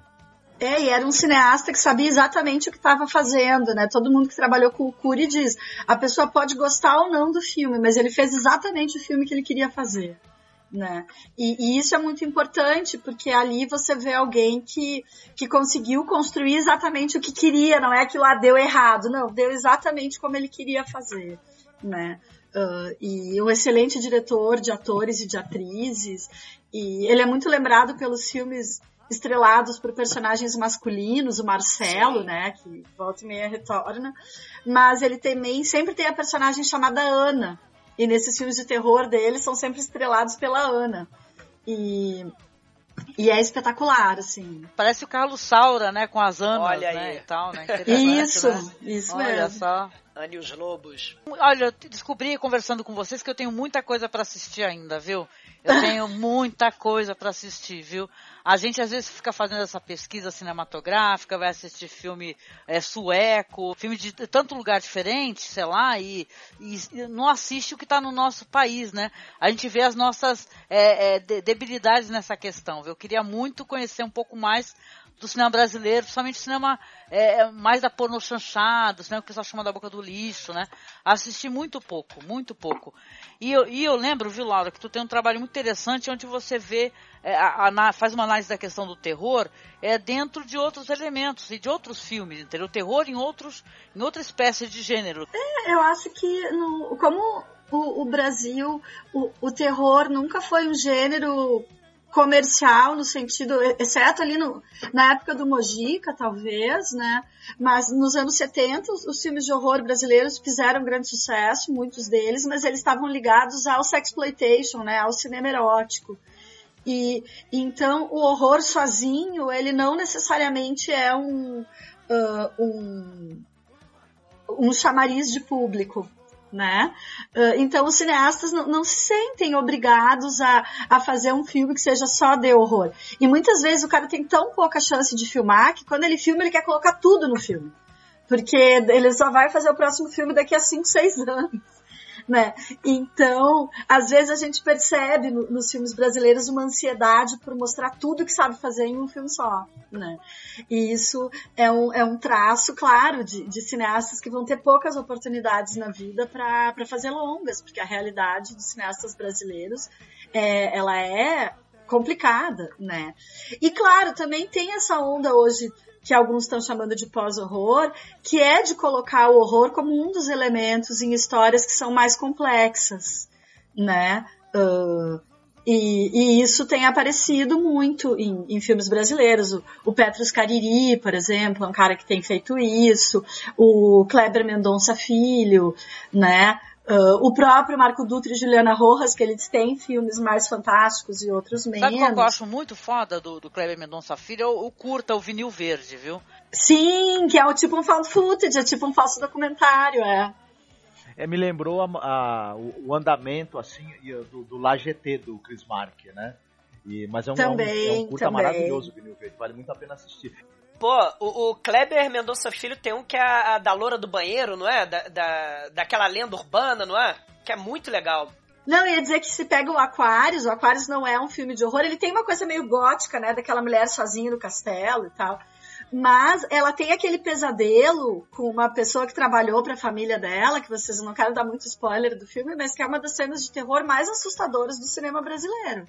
É, e era um cineasta que sabia exatamente o que estava fazendo, né? Todo mundo que trabalhou com o Cury diz: a pessoa pode gostar ou não do filme, mas ele fez exatamente o filme que ele queria fazer. Né? E, e isso é muito importante, porque ali você vê alguém que, que conseguiu construir exatamente o que queria, não é que lá deu errado, não, deu exatamente como ele queria fazer. Né? Ah, e um excelente diretor de atores e de atrizes, e ele é muito lembrado pelos filmes estrelados por personagens masculinos, o Marcelo, Sim. né, que volta e meia retorna, mas ele também sempre tem a personagem chamada Ana, e nesses filmes de terror dele são sempre estrelados pela Ana. E, e é espetacular, assim. Parece o Carlos Saura, né? Com as anas, Olha né? aí. E tal, né? Isso, né? isso Olha mesmo. só. Anne e os Lobos. Olha, eu descobri conversando com vocês que eu tenho muita coisa para assistir ainda, viu? Eu tenho muita coisa para assistir, viu? A gente às vezes fica fazendo essa pesquisa cinematográfica, vai assistir filme é, sueco, filme de tanto lugar diferente, sei lá, e, e não assiste o que está no nosso país, né? A gente vê as nossas é, é, debilidades nessa questão. Viu? Eu queria muito conhecer um pouco mais do cinema brasileiro, principalmente cinema é, é, mais da porno chanchado, cinema que o pessoal chama da boca do lixo, né? Assisti muito pouco, muito pouco. E eu, e eu lembro, viu, Laura, que tu tem um trabalho muito interessante onde você vê, é, a, a, faz uma análise da questão do terror é, dentro de outros elementos e de outros filmes, entendeu? O terror em, outros, em outra espécie de gênero. É, eu acho que no, como o, o Brasil, o, o terror nunca foi um gênero comercial no sentido, exceto ali no, na época do Mojica, talvez, né? Mas nos anos 70, os, filmes de horror brasileiros fizeram grande sucesso, muitos deles, mas eles estavam ligados ao sexploitation, né? Ao cinema erótico. E então o horror sozinho, ele não necessariamente é um, uh, um, um chamariz de público né? Uh, então os cineastas não, não, se sentem obrigados a, a fazer um filme que seja só de horror. E muitas vezes o cara tem tão pouca chance de filmar que quando ele filma ele quer colocar tudo no filme. Porque ele só vai fazer o próximo filme daqui a 5, 6 anos né? Então, às vezes a gente percebe no, nos filmes brasileiros uma ansiedade por mostrar tudo que sabe fazer em um filme só, né? E isso é um, é um traço, claro, de, de cineastas que vão ter poucas oportunidades na vida para fazer longas, porque a realidade dos cineastas brasileiros é, ela é complicada, né? E claro, também tem essa onda hoje que alguns estão chamando de pós-horror, que é de colocar o horror como um dos elementos em histórias que são mais complexas, né? Uh, e, e, isso tem aparecido muito em, em filmes brasileiros. O, o, Petrus Cariri, por exemplo, é um cara que tem feito isso. O Kleber Mendonça Filho, né? Uh, o próprio Marco Dutra e Juliana Rojas, que eles têm filmes mais fantásticos e outros menos. Sabe qual eu acho muito foda do, do Kleber Mendonça Filho? É o, o, curta, o vinil verde, viu? Sim, que é o tipo um found footage, é tipo um falso documentário, é. É, me lembrou a, a, o, o, andamento, assim, do, do La GT, do Chris Mark, né? E, mas é um, também, é um, é um curta também. maravilhoso o vinil verde, vale muito a pena assistir. Pô, o, o, Kleber Mendonça Filho tem um que é a, a, da loura do banheiro, não é? Da, da, daquela lenda urbana, não é? Que é muito legal. Não, ia dizer que se pega o Aquarius, o Aquarius não é um filme de horror, ele tem uma coisa meio gótica, né? Daquela mulher sozinha no castelo e tal. Mas ela tem aquele pesadelo com uma pessoa que trabalhou para a família dela, que vocês não quero dar muito spoiler do filme, mas que é uma das cenas de terror mais assustadoras do cinema brasileiro.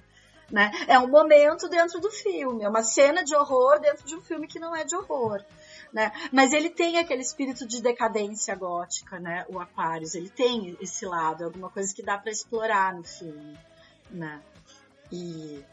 Né? É um momento dentro do filme, é uma cena de horror dentro de um filme que não é de horror. Né? Mas ele tem aquele espírito de decadência gótica, né? O Aquarius, ele tem esse lado, é alguma coisa que dá para explorar no filme, né? E,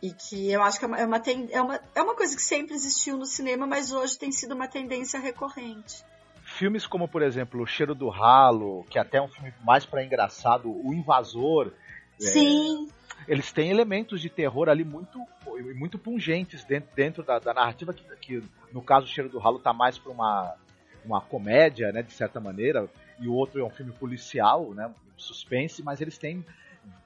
e que eu acho que é uma, é, uma, é, uma, é uma coisa que sempre existiu no cinema, mas hoje tem sido uma tendência recorrente. Filmes como, por exemplo, O Cheiro do Ralo, que é até é um filme mais para engraçado, O Invasor. Sim. É eles têm elementos de terror ali muito, muito pungentes dentro, dentro da, da narrativa, que, que, no caso o Cheiro do Ralo tá mais para uma, uma comédia, né, de certa maneira, e o outro é um filme policial, né, suspense, mas eles têm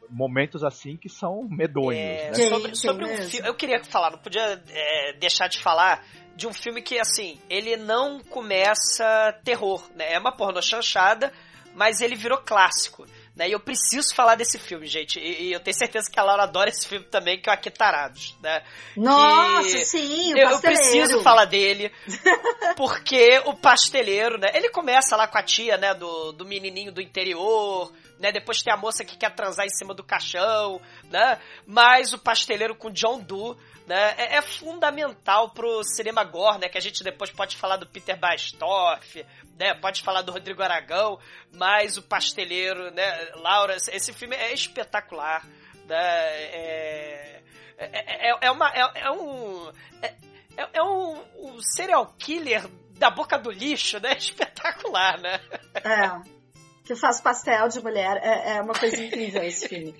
momentos assim que são medonhos. É, né? Sobre, sobre um filme, eu queria falar, não podia é, deixar de falar de um filme que, assim, ele não começa terror, né? É uma porno chanchada, mas ele virou clássico. Né? E eu preciso falar desse filme, gente. E, e, eu tenho certeza que a Laura adora esse filme também, que é o Aquetarados, né? Nossa, que sim, o eu, eu preciso falar dele, porque o pasteleiro, né? Ele começa lá com a tia, né? Do, do menininho do interior, né? Depois tem a moça que quer transar em cima do caixão, né? Mas o pasteleiro com John Doe, né? É, é, fundamental pro cinema gore, né? Que a gente depois pode falar do Peter Bastorff, né? Pode falar do Rodrigo Aragão, mas o Pasteleiro, né? Laura, esse filme é espetacular, né? É, é, é, é uma, é, é um, é, é um, um serial killer da boca do lixo, né? Espetacular, né? É. que faz pastel de mulher. É, é uma coisa incrível esse filme.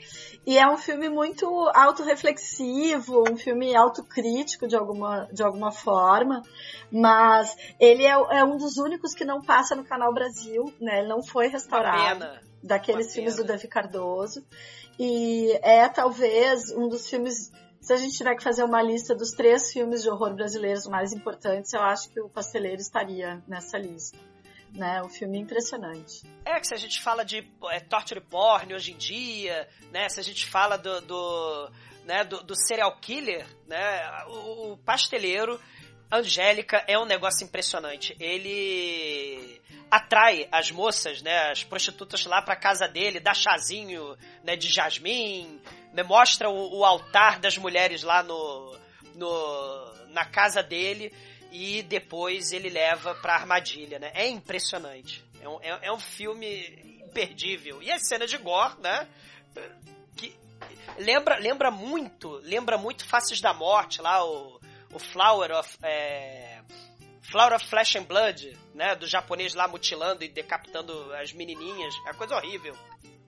E é um filme muito autorreflexivo, um filme autocrítico de alguma, de alguma forma, mas ele é, é, um dos únicos que não passa no Canal Brasil, né? Ele não foi restaurado. Daqueles filmes do Davi Cardoso. E é talvez um dos filmes se a gente tiver que fazer uma lista dos três filmes de horror brasileiros mais importantes, eu acho que o Pasteleiro estaria nessa lista né? Um filme impressionante. É que se a gente fala de é, torture porn hoje em dia, né? Se a gente fala do, do né, do, do, serial killer, né? O, o pasteleiro Angélica é um negócio impressionante. Ele atrai as moças, né, as prostitutas lá para casa dele, dá chazinho, né, de jasmim, né, mostra o, o, altar das mulheres lá no, no na casa dele e depois ele leva pra armadilha, né? É impressionante. É um, é, é um filme imperdível. E a cena de gore, né? Que lembra, lembra muito, lembra muito Faces da Morte, lá o, o Flower of... É, Flower of Flesh and Blood, né? Do japonês lá mutilando e decapitando as menininhas. É coisa horrível.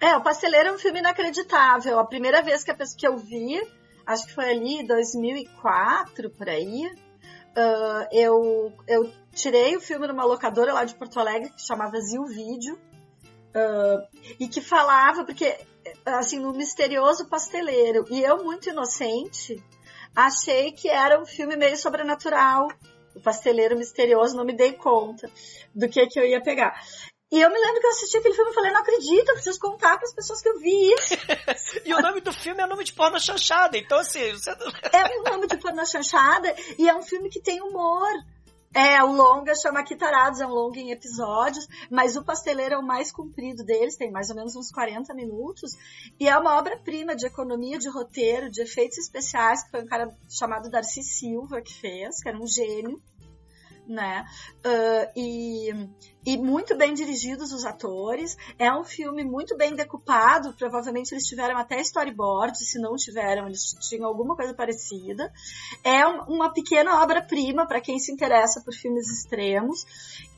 É, o Pasteleiro é um filme inacreditável. A primeira vez que, a, que eu vi, acho que foi ali em 2004, por aí, uh, eu, eu tirei o filme numa locadora lá de Porto Alegre que chamava Zil Vídeo uh, e que falava, porque assim, no misterioso pasteleiro. E eu, muito inocente, achei que era um filme meio sobrenatural. O pasteleiro misterioso, não me dei conta do que, que eu ia pegar. E eu me lembro que eu assisti aquele filme e falei, não acredito, eu preciso contar para as pessoas que eu vi isso. e o nome do filme é nome de porno chanchada, então assim... Você... é um nome de porno chanchada e é um filme que tem humor. É, o longa chama Quitarados, é um longa em episódios, mas o Pasteleiro é o mais comprido deles, tem mais ou menos uns 40 minutos, e é uma obra-prima de economia, de roteiro, de efeitos especiais, que foi um cara chamado Darcy Silva que fez, que era um gênio né? Uh, e, e muito bem dirigidos os atores. É um filme muito bem decupado. Provavelmente eles tiveram até storyboard. Se não tiveram, eles tinham alguma coisa parecida. É um, uma pequena obra-prima para quem se interessa por filmes extremos.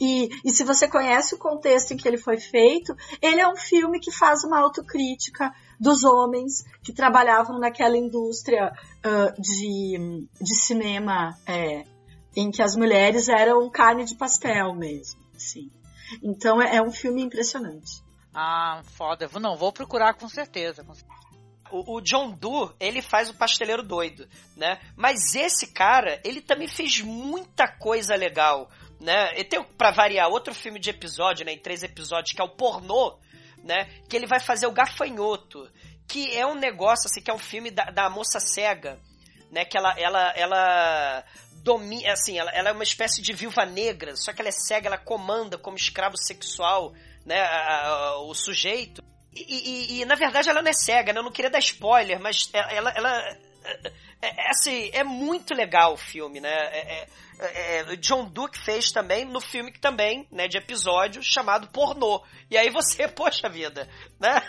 E, e se você conhece o contexto em que ele foi feito, ele é um filme que faz uma autocrítica dos homens que trabalhavam naquela indústria uh, de, de cinema é, em que as mulheres eram carne de pastel mesmo, sim. Então é, é um filme impressionante. Ah, foda. Não, vou procurar com certeza. O, o, John Doe, ele faz o pasteleiro doido, né? Mas esse cara, ele também fez muita coisa legal, né? E tem, pra variar, outro filme de episódio, né? Em três episódios, que é o Pornô, né? Que ele vai fazer o Gafanhoto, que é um negócio, assim, que é um filme da, da moça cega, né? Que ela, ela, ela domina, assim, ela, ela, é uma espécie de viúva negra, só que ela é cega, ela comanda como escravo sexual, né, a, a, o sujeito. E, e, e, na verdade ela não é cega, né? Eu não queria dar spoiler, mas ela, ela é, é, assim, é muito legal o filme, né? É, é, é, John Duke fez também no filme que também, né, de episódio chamado Pornô. E aí você, poxa vida, né?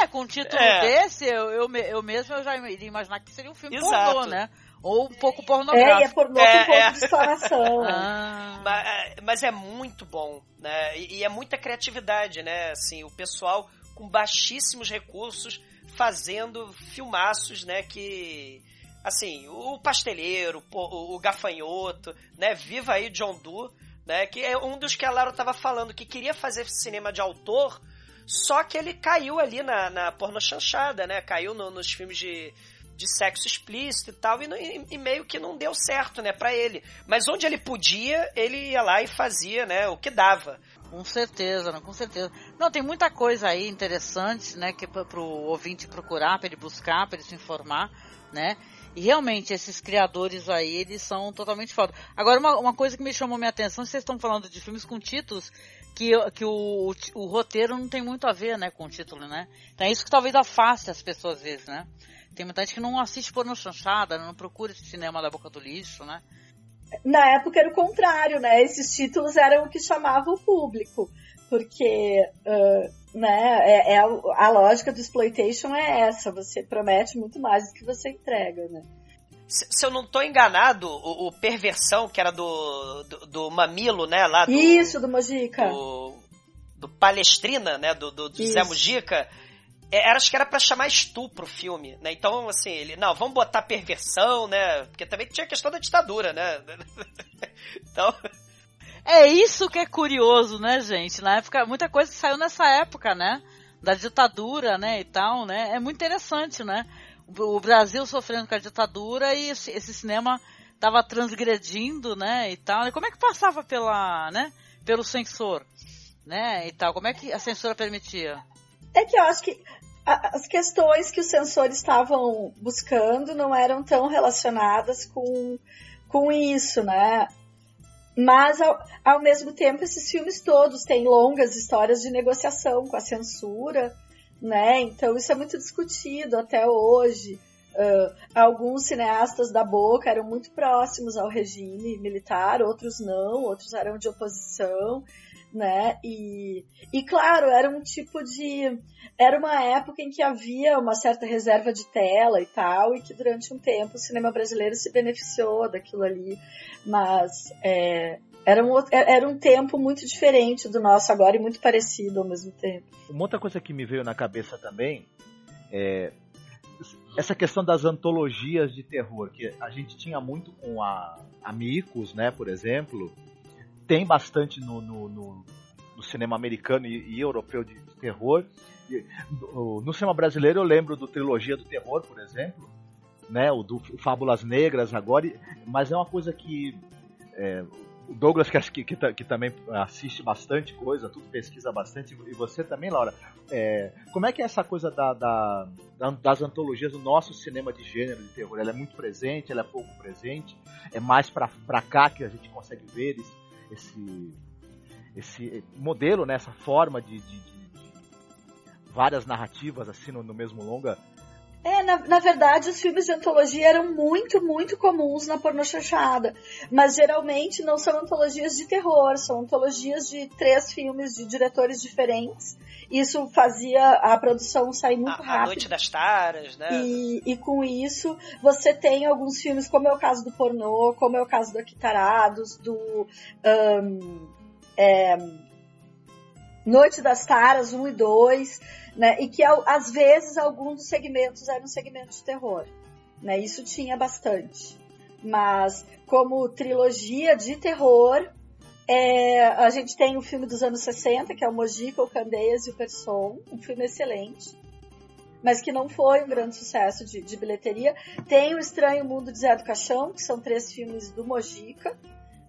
É, com um título é. desse, eu, eu, eu mesmo eu já iria imaginar que seria um filme Exato. pornô, né? Ou um pouco pornográfico. É, e é pornô é, com um pouco de exploração. ah. mas, é, mas, é muito bom, né? E, e, é muita criatividade, né? Assim, o pessoal com baixíssimos recursos fazendo filmaços, né? Que assim, o pasteleiro, o, o gafanhoto, né? Viva aí John Doe, né? Que é um dos que a Lara tava falando que queria fazer cinema de autor, só que ele caiu ali na, na porno chanchada, né? Caiu no, nos filmes de de sexo explícito e tal, e, e, meio que não deu certo, né, para ele. Mas onde ele podia, ele ia lá e fazia, né, o que dava. Com certeza, não, com certeza. Não, tem muita coisa aí interessante, né, que é pro ouvinte procurar, para ele buscar, para ele se informar, né? E realmente, esses criadores aí, eles são totalmente foda. Agora, uma, uma coisa que me chamou minha atenção, vocês estão falando de filmes com títulos que, que o, o, o, roteiro não tem muito a ver, né, com o título, né? Então é isso que talvez afaste as pessoas às vezes, né? Tem muita gente que não assiste porno chanchada, não procura esse cinema da boca do lixo, né? Na época era o contrário, né? Esses títulos eram o que chamava o público. Porque uh, né, é, é a, a, lógica do exploitation é essa, você promete muito mais do que você entrega, né? Se, se eu não estou enganado, o, o, Perversão, que era do, do, do, Mamilo, né? Lá do, Isso, do Mojica. Do, do Palestrina, né? Do, do, do Zé Isso. É, era, acho que era pra chamar estupro o filme, né? Então, assim, ele, não, vamos botar perversão, né? Porque também tinha a questão da ditadura, né? então, É isso que é curioso, né, gente? Na época, muita coisa saiu nessa época, né? Da ditadura, né, e tal, né? É muito interessante, né? O Brasil sofrendo com a ditadura e esse, esse cinema tava transgredindo, né, e tal. E como é que passava pela, né, pelo censor, né, e tal? Como é que a censura permitia? É que eu acho que as questões que os sensores estavam buscando não eram tão relacionadas com, com isso, né? Mas, ao, ao mesmo tempo, esses filmes todos têm longas histórias de negociação com a censura, né? Então, isso é muito discutido até hoje. Ah, alguns cineastas da boca eram muito próximos ao regime militar, outros não, outros eram de oposição, né? E, e claro, era um tipo de. Era uma época em que havia uma certa reserva de tela e tal, e que durante um tempo o cinema brasileiro se beneficiou daquilo ali. Mas é, era, um, era um tempo muito diferente do nosso agora e muito parecido ao mesmo tempo. Uma outra coisa que me veio na cabeça também é essa questão das antologias de terror, que a gente tinha muito com a Amicus, né, por exemplo, tem bastante no, no, no- no cinema americano e, e europeu de, de terror. E, no, no cinema brasileiro eu lembro do Trilogia do Terror, por exemplo, né, o do Fábulas Negras agora, mas é uma coisa que é, o Douglas, que, que, que, ta- que também assiste bastante coisa, tudo pesquisa bastante, e você também, Laura. É, como é que é essa coisa da, da- da- das antologias do nosso cinema de gênero de terror? Ela é muito presente, ela é pouco presente? É mais pra, pra cá que a gente consegue ver esse, esse, esse modelo, né, essa forma de, de- de- várias narrativas assim no, no mesmo longa? É, na, na verdade, os filmes de antologia eram muito, muito comuns na pornochanchada. Mas geralmente não são antologias de terror, são antologias de três filmes de diretores diferentes. Isso fazia a produção sair muito a, a rápido. Noite das Taras, né? E, e com isso, você tem alguns filmes, como é o caso do pornô, como é o caso do Aquitarados, do ahn, é, Noite das Taras 1 e 2, né? E que às vezes alguns dos segmentos eram segmentos de terror. Né? Isso tinha bastante. Mas como trilogia de terror, é, a gente tem o filme dos anos 60, que é o Mojica, o Candeias e o Person, um filme excelente mas que não foi um grande sucesso de, de bilheteria. Tem o Estranho Mundo de Zé do Caixão, que são três filmes do Mojica,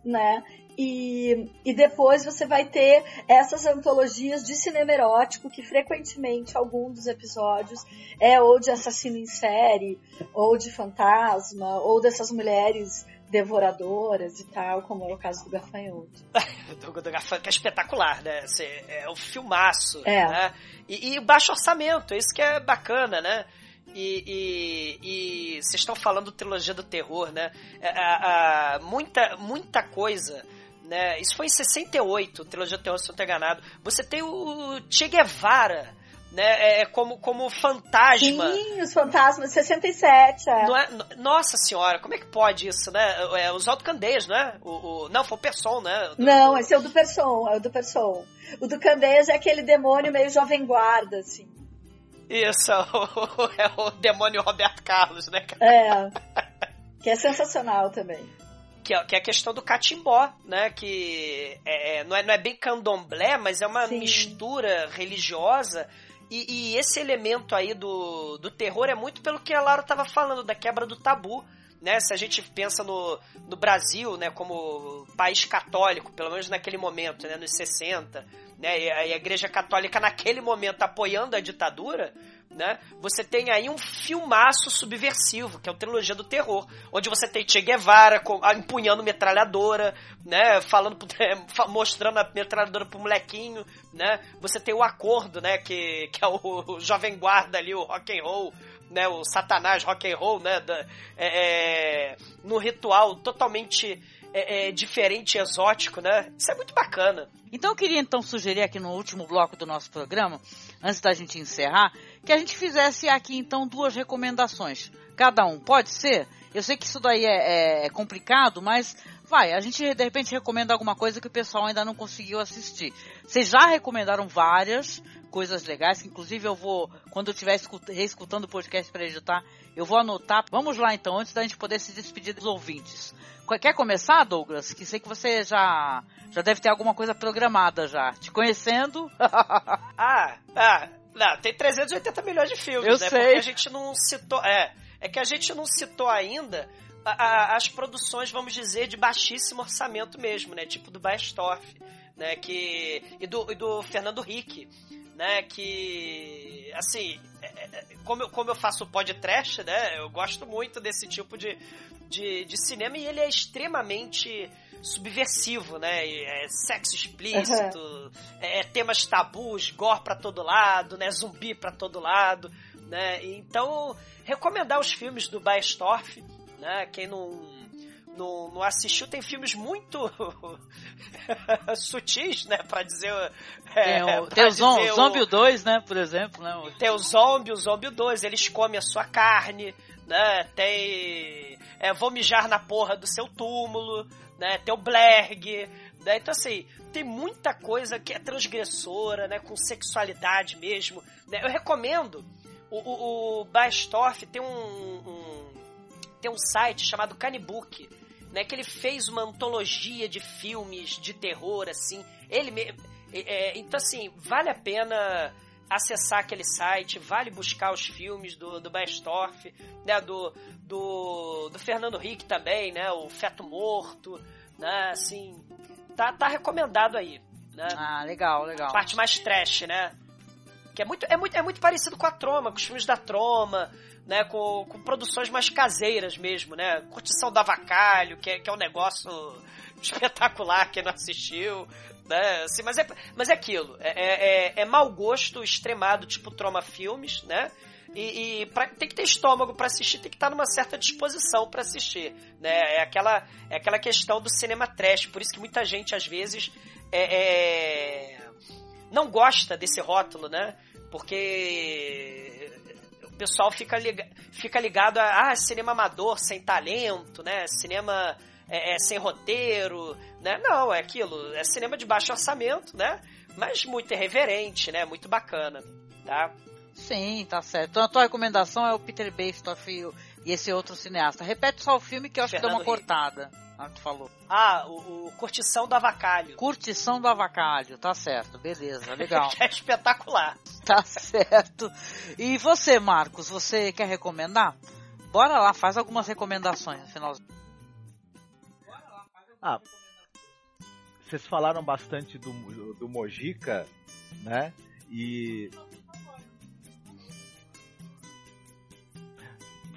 né? E, e depois você vai ter essas antologias de cinema erótico, que frequentemente algum dos episódios é ou de assassino em série, ou de fantasma, ou dessas mulheres devoradoras e tal, como é o caso do Gafanhoto. do, do Gafanhoto, que é espetacular, né? Assim, é um filmaço, É. né? E, e baixo orçamento, isso que é bacana, né? E, vocês estão falando trilogia do terror, né? É, a- a- muita, muita coisa, né? Isso foi em 68, trilogia do terror, se eu não estou enganado. Você tem o Che Guevara, né? É, como, como fantasma. Sim, os fantasmas, 67, é. Não é- no- nossa senhora, como é que pode isso, né? É, os Alto Candeias, não é? O, o- não, foi o Person, né? Do- Não, esse é o do Person, é o do Person. O do Candeias é aquele demônio meio jovem guarda, assim. Isso, é o demônio Roberto Carlos, né? É. que é sensacional também. Que é, que é a questão do catimbó, né? Que é, é- não, é, não é bem candomblé, mas é uma Sim. mistura religiosa. E, e esse elemento aí do, do terror é muito pelo que a Laura estava falando, da quebra do tabu. Né, se a gente pensa no, no Brasil, né, como país católico, pelo menos naquele momento, né, nos 60, né, e a, e a Igreja Católica naquele momento apoiando a ditadura, né, você tem aí um filmaço subversivo, que é o Trilogia do Terror, onde você tem Che Guevara ah, empunhando metralhadora, né, falando, fa- mostrando a metralhadora pro molequinho, né, você tem o Acordo, né, que, que é o, jovem guarda ali, o rock and roll, né, o satanás rock and roll, né, da, é, é, ritual totalmente é, é, diferente e exótico, né, isso é muito bacana. Então eu queria então sugerir aqui no último bloco do nosso programa, antes da gente encerrar, que a gente fizesse aqui então duas recomendações. Cada um, pode ser? Eu sei que isso daí é, é- é complicado, mas Vai, a gente de repente recomenda alguma coisa que o pessoal ainda não conseguiu assistir. Vocês já recomendaram várias coisas legais, que inclusive eu vou, quando eu estiver reescutando o podcast para editar, eu vou anotar. Vamos lá então, antes da gente poder se despedir dos ouvintes. Quer começar, Douglas? Que sei que você já já deve ter alguma coisa programada já. Te conhecendo. ah, ah, não, tem 380 milhões de filmes, eu né? Sei. Porque a gente não citou. É, é que a gente não citou ainda a, a, as produções, vamos dizer, de baixíssimo orçamento mesmo, né? Tipo do Baestorff, né? Que, e, do, e do Fernando Rick, né? Que, assim, é, é, como eu, como eu faço podcast, né? Eu gosto muito desse tipo de, de, de cinema e ele é extremamente subversivo, né? É sexo explícito, uhum. é, temas tabus, gore pra todo lado, né? Zumbi pra todo lado, né? Então, recomendar os filmes do Baestorff, né? Quem não não, não, assistiu, tem filmes muito sutis, né? Pra dizer. É, tem o, tem o, Zom, o Zombie 2, né? Por exemplo. Né? Tem o Zombie, o Zombie 2, eles comem a sua carne, né? Tem. É, vou mijar na porra do seu túmulo, né? Tem o Blerg, né? Então, assim, tem muita coisa que é transgressora, né? Com sexualidade mesmo, né? Eu recomendo. O, o, o Baestorff tem um, um, tem um site chamado Canibook, né? Que ele fez uma antologia de filmes de terror, assim. Ele é, então, assim, vale a pena acessar aquele site, vale buscar os filmes do, do Baestorff, né, do, do, do Fernando Rick também, né, o Feto Morto, né, assim, tá, tá recomendado aí, né. Ah, legal, legal. Parte mais trash, né, que é muito, é muito, é muito parecido com a Troma, com os filmes da Troma, né, com, com produções mais caseiras mesmo, né, Curtição do Avacalho, que é, que é um negócio espetacular, quem não assistiu, né? Assim, mas, é, mas é aquilo. É, é, é, é mau gosto extremado, tipo Troma Filmes, né? E, e pra, tem que ter estômago para assistir, tem que estar numa certa disposição para assistir, né? É aquela, é aquela questão do cinema trash, por isso que muita gente às vezes é, é, não gosta desse rótulo, né? Porque o pessoal fica, fica ligado a ah, cinema amador, sem talento, né? Cinema é, é, sem roteiro, né? Não, é aquilo, é cinema de baixo orçamento, né? Mas muito irreverente, né? Muito bacana, tá? Sim, tá certo. Então a tua recomendação é o Peter Bastoff e esse outro cineasta. Repete só o filme que eu acho Fernando que deu uma cortada. Ah, tu falou. Ah, o, o, Curtição do Avacalho. Curtição do Avacalho, tá certo, beleza, legal. é espetacular. Tá certo. E você, Marcos, você quer recomendar? Bora lá, faz algumas recomendações no finalzinho. Ah, vocês falaram bastante do, do Mojica, né? E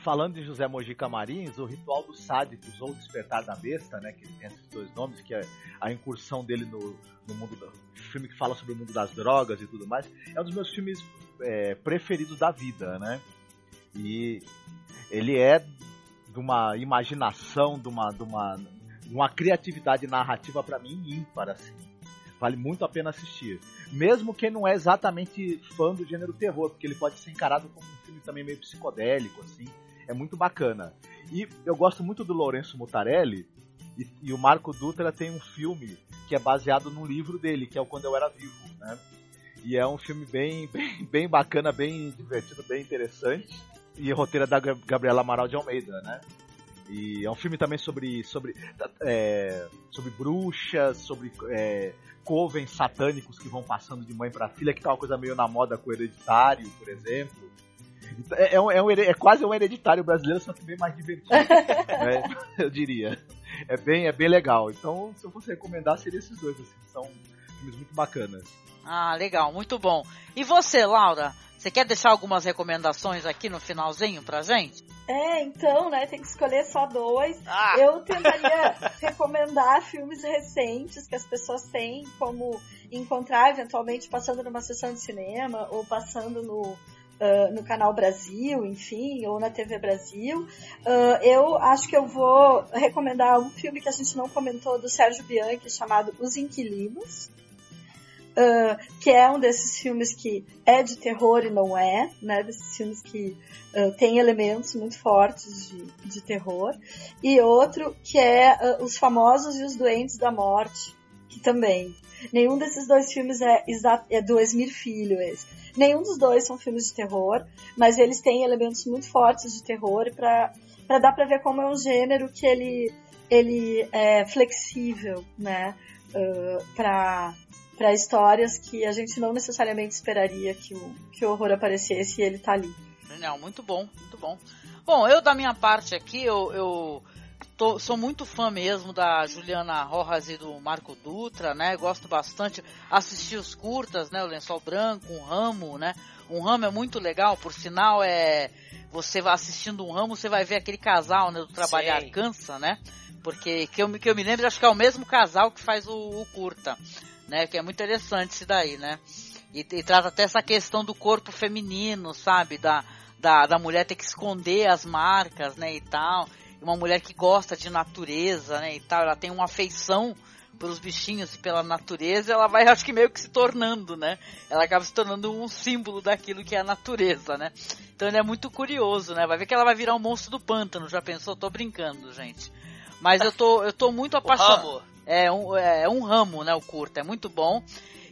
falando de José Mojica Marins, o Ritual dos Sádicos ou Despertar da Besta, né, que tem esses dois nomes, que é a incursão dele no, no mundo do filme que fala sobre o mundo das drogas e tudo mais, é um dos meus filmes é, preferidos da vida, né? E ele é de uma imaginação, de uma, de uma uma criatividade narrativa para mim ímpar, assim. Vale muito a pena assistir. Mesmo quem não é exatamente fã do gênero terror, porque ele pode ser encarado como um filme também meio psicodélico, assim. É muito bacana. E eu gosto muito do Lourenço Mutarelli, e, e, o Marco Dutra tem um filme que é baseado num livro dele, que é o Quando Eu Era Vivo, né? E é um filme bem, bem, bem bacana, bem divertido, bem interessante. E roteira da Gabriela Amaral de Almeida, né? E é um filme também sobre sobre, é, sobre bruxas, sobre é, covens satânicos que vão passando de mãe para filha, que tá uma coisa meio na moda com o hereditário, por exemplo. É, é, um, é, um, é quase um hereditário brasileiro, só que bem mais divertido, né, eu diria. É bem, é bem legal. Então, se eu fosse recomendar, seria esses dois, assim, são filmes muito bacanas. Ah, legal, muito bom. E você, Laura? Você quer deixar algumas recomendações aqui no finalzinho pra gente? É, então, né? Tem que escolher só dois. Ah. Eu tentaria recomendar filmes recentes que as pessoas têm como encontrar, eventualmente, passando numa sessão de cinema ou passando no, Uh, no canal Brasil, enfim, ou na TV Brasil. Uh, eu acho que eu vou recomendar um filme que a gente não comentou do Sérgio Bianchi chamado Os Inquilinos uh, que é um desses filmes que é de terror e não é, né? Desses filmes que uh, tem elementos muito fortes de, de terror. E outro que é uh, Os Famosos e os Doentes da Morte, que também. Nenhum desses dois filmes é, é do Esmir Filho, esse. Nenhum dos dois são filmes de terror, mas eles têm elementos muito fortes de terror para dar para ver como é um gênero que ele ele é flexível, né, uh, para para histórias que a gente não necessariamente esperaria que o, que o horror aparecesse e ele tá ali. Não, muito bom, muito bom. Bom, eu da minha parte aqui, eu, eu tô, sou muito fã mesmo da Juliana Rojas e do Marco Dutra, né? Gosto bastante. Assisti os curtas, né? O Lençol Branco, um ramo, né? Um ramo é muito legal, por sinal é você vai assistindo um ramo, você vai ver aquele casal, né, do Trabalhar Sim. Cansa, né? Porque que eu, que eu me lembro, acho que é o mesmo casal que faz o, o curta, né? Que é muito interessante isso daí, né? E, e trata até essa questão do corpo feminino, sabe? Da, da, da mulher ter que esconder as marcas, né, e tal. Uma mulher que gosta de natureza, né, e tal. Ela tem uma afeição pelos bichinhos e pela natureza, ela vai, acho que meio que se tornando, né? Ela acaba se tornando um símbolo daquilo que é a natureza, né? Então ele é muito curioso, né? Vai ver que ela vai virar um monstro do pântano, já pensou? Tô brincando, gente. Mas eu tô, eu tô muito apaixonado. É um, é um ramo, né? O curto, é muito bom.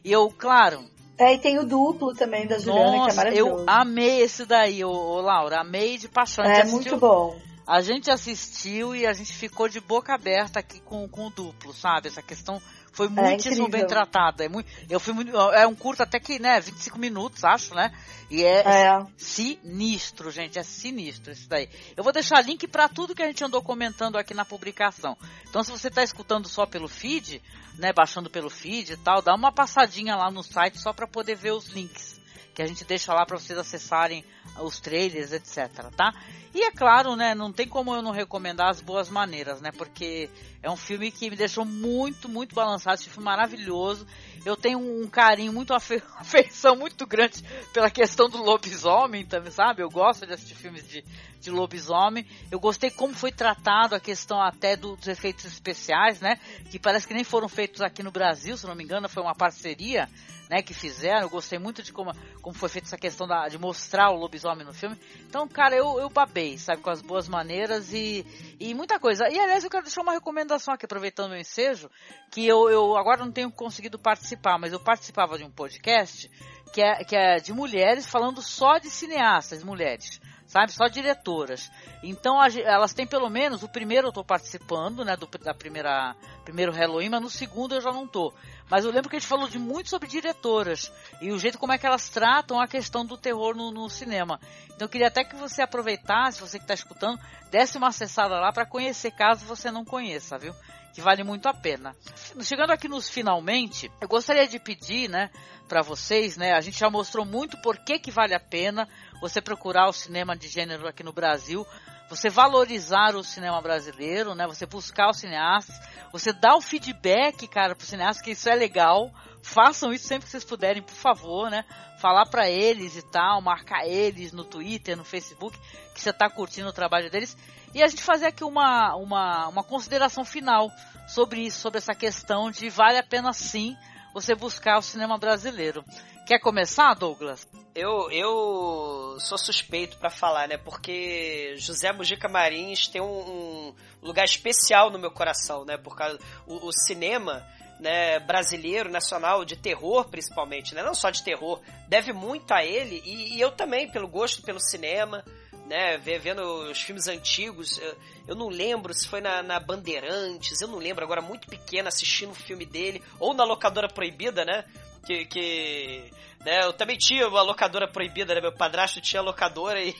E eu, claro, é, e tem o duplo também da Juliana, Nossa, que é maravilhoso. Eu amei esse daí, ô, ô Laura. Amei de paixão. É muito bom. A gente assistiu e a gente ficou de boca aberta aqui com, com o duplo, sabe? Essa questão foi é muitíssimo é bem tratada. É, muito, eu fui muito, é um curto até que, né, 25 minutos, acho, né? E é, é, sinistro, gente, é sinistro isso daí. Eu vou deixar link para tudo que a gente andou comentando aqui na publicação. Então, se você está escutando só pelo feed, né, baixando pelo feed e tal, dá uma passadinha lá no site só para poder ver os links que a gente deixa lá para vocês acessarem os trailers, etc, tá? E é claro, né, não tem como eu não recomendar as boas maneiras, né? Porque é um filme que me deixou muito, muito balançado, esse filme maravilhoso. Eu tenho um carinho, muito afe... afeição muito grande pela questão do lobisomem também, sabe? Eu gosto de assistir filmes de, de lobisomem. Eu gostei como foi tratado a questão até do, dos efeitos especiais, né? Que parece que nem foram feitos aqui no Brasil, se não me engano, foi uma parceria né, que fizeram. Eu gostei muito de como, como foi feita essa questão da, de mostrar o lobisomem no filme. Então, cara, eu, eu babei, sabe, com as boas maneiras e, e muita coisa. E, aliás, eu quero deixar uma recomendação aqui, aproveitando o ensejo, que eu, eu agora não tenho conseguido participar, mas eu participava de um podcast que é, que é de mulheres falando só de cineastas, mulheres sabe? Só diretoras. Então elas têm pelo menos, o primeiro eu tô participando, né, do, da primeira, primeiro Halloween, mas no segundo eu já não tô. Mas eu lembro que a gente falou de muito sobre diretoras e o jeito como é que elas tratam a questão do terror no, no cinema. Então eu queria até que você aproveitasse, você que está escutando, desse uma acessada lá para conhecer caso você não conheça, viu? Que vale muito a pena. Chegando aqui nos finalmente, eu gostaria de pedir, né, para vocês, né, a gente já mostrou muito por que que vale a pena você procurar o cinema de gênero aqui no Brasil, você valorizar o cinema brasileiro, né? Você buscar os cineastas, você dar o feedback, cara, pro cineasta que isso é legal. Façam isso sempre que vocês puderem, por favor, né? Falar para eles e tal, marcar eles no Twitter, no Facebook, que você tá curtindo o trabalho deles. E a gente fazer aqui uma, uma, uma consideração final sobre isso, sobre essa questão de vale a pena sim você buscar o cinema brasileiro. Quer começar, Douglas? Eu, eu sou suspeito para falar, né? Porque José Mujica Marins tem um, um, lugar especial no meu coração, né? Por causa o, o cinema né, brasileiro, nacional, de terror principalmente, né? Não só de terror, deve muito a ele. E, e eu também, pelo gosto pelo cinema, né, vendo os filmes antigos, eu, eu não lembro se foi na, na, Bandeirantes, eu não lembro, agora muito pequena assistindo o filme dele, ou na Locadora Proibida, né, que, que né, eu também tinha uma locadora proibida, né, meu padrasto tinha locadora e,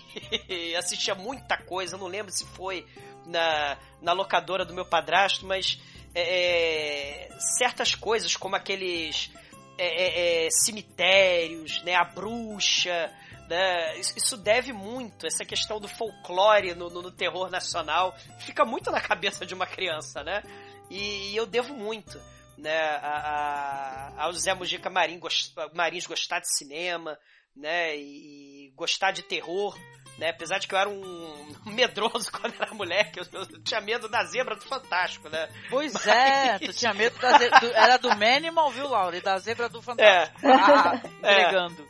e assistia muita coisa, eu não lembro se foi na, na locadora do meu padrasto, mas é, é certas coisas como aqueles é, é, é, cemitérios, né, a bruxa, né, isso deve muito, essa questão do folclore no, no, no, terror nacional, fica muito na cabeça de uma criança, né? E, e eu devo muito né, a, a, ao Zé Mujica Marins, gost, Marins gostar de cinema, né, e, e gostar de terror, né? Apesar de que eu era um medroso quando era moleque, eu, eu tinha medo da zebra do Fantástico, né? Pois Mas... é, tu tinha medo da zebra. Do, era do Manimal, viu, Laura? E da zebra do Fantástico. É. Ah, entregando.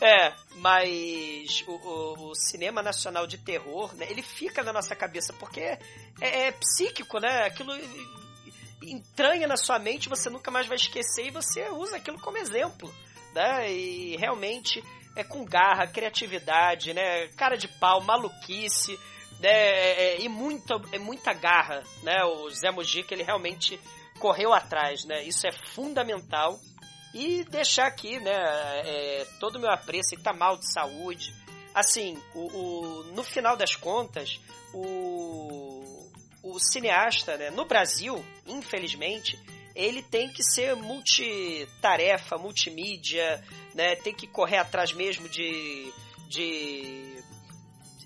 É. é. mas o, o, o, cinema nacional de terror, né, ele fica na nossa cabeça, porque é, é, psíquico, né? Aquilo entranha na sua mente, você nunca mais vai esquecer e você usa aquilo como exemplo, né? E realmente é com garra, criatividade, né? Cara de pau, maluquice, né? É, é, e muita, é muita garra, né? O Zé Mujica, ele realmente correu atrás, né? Isso é fundamental. E deixar aqui, né? É, todo o meu apreço, ele tá mal de saúde. Assim, o, o, no final das contas, o, o cineasta, né? No Brasil, infelizmente, ele tem que ser multitarefa, multimídia, né? Tem que correr atrás mesmo de, de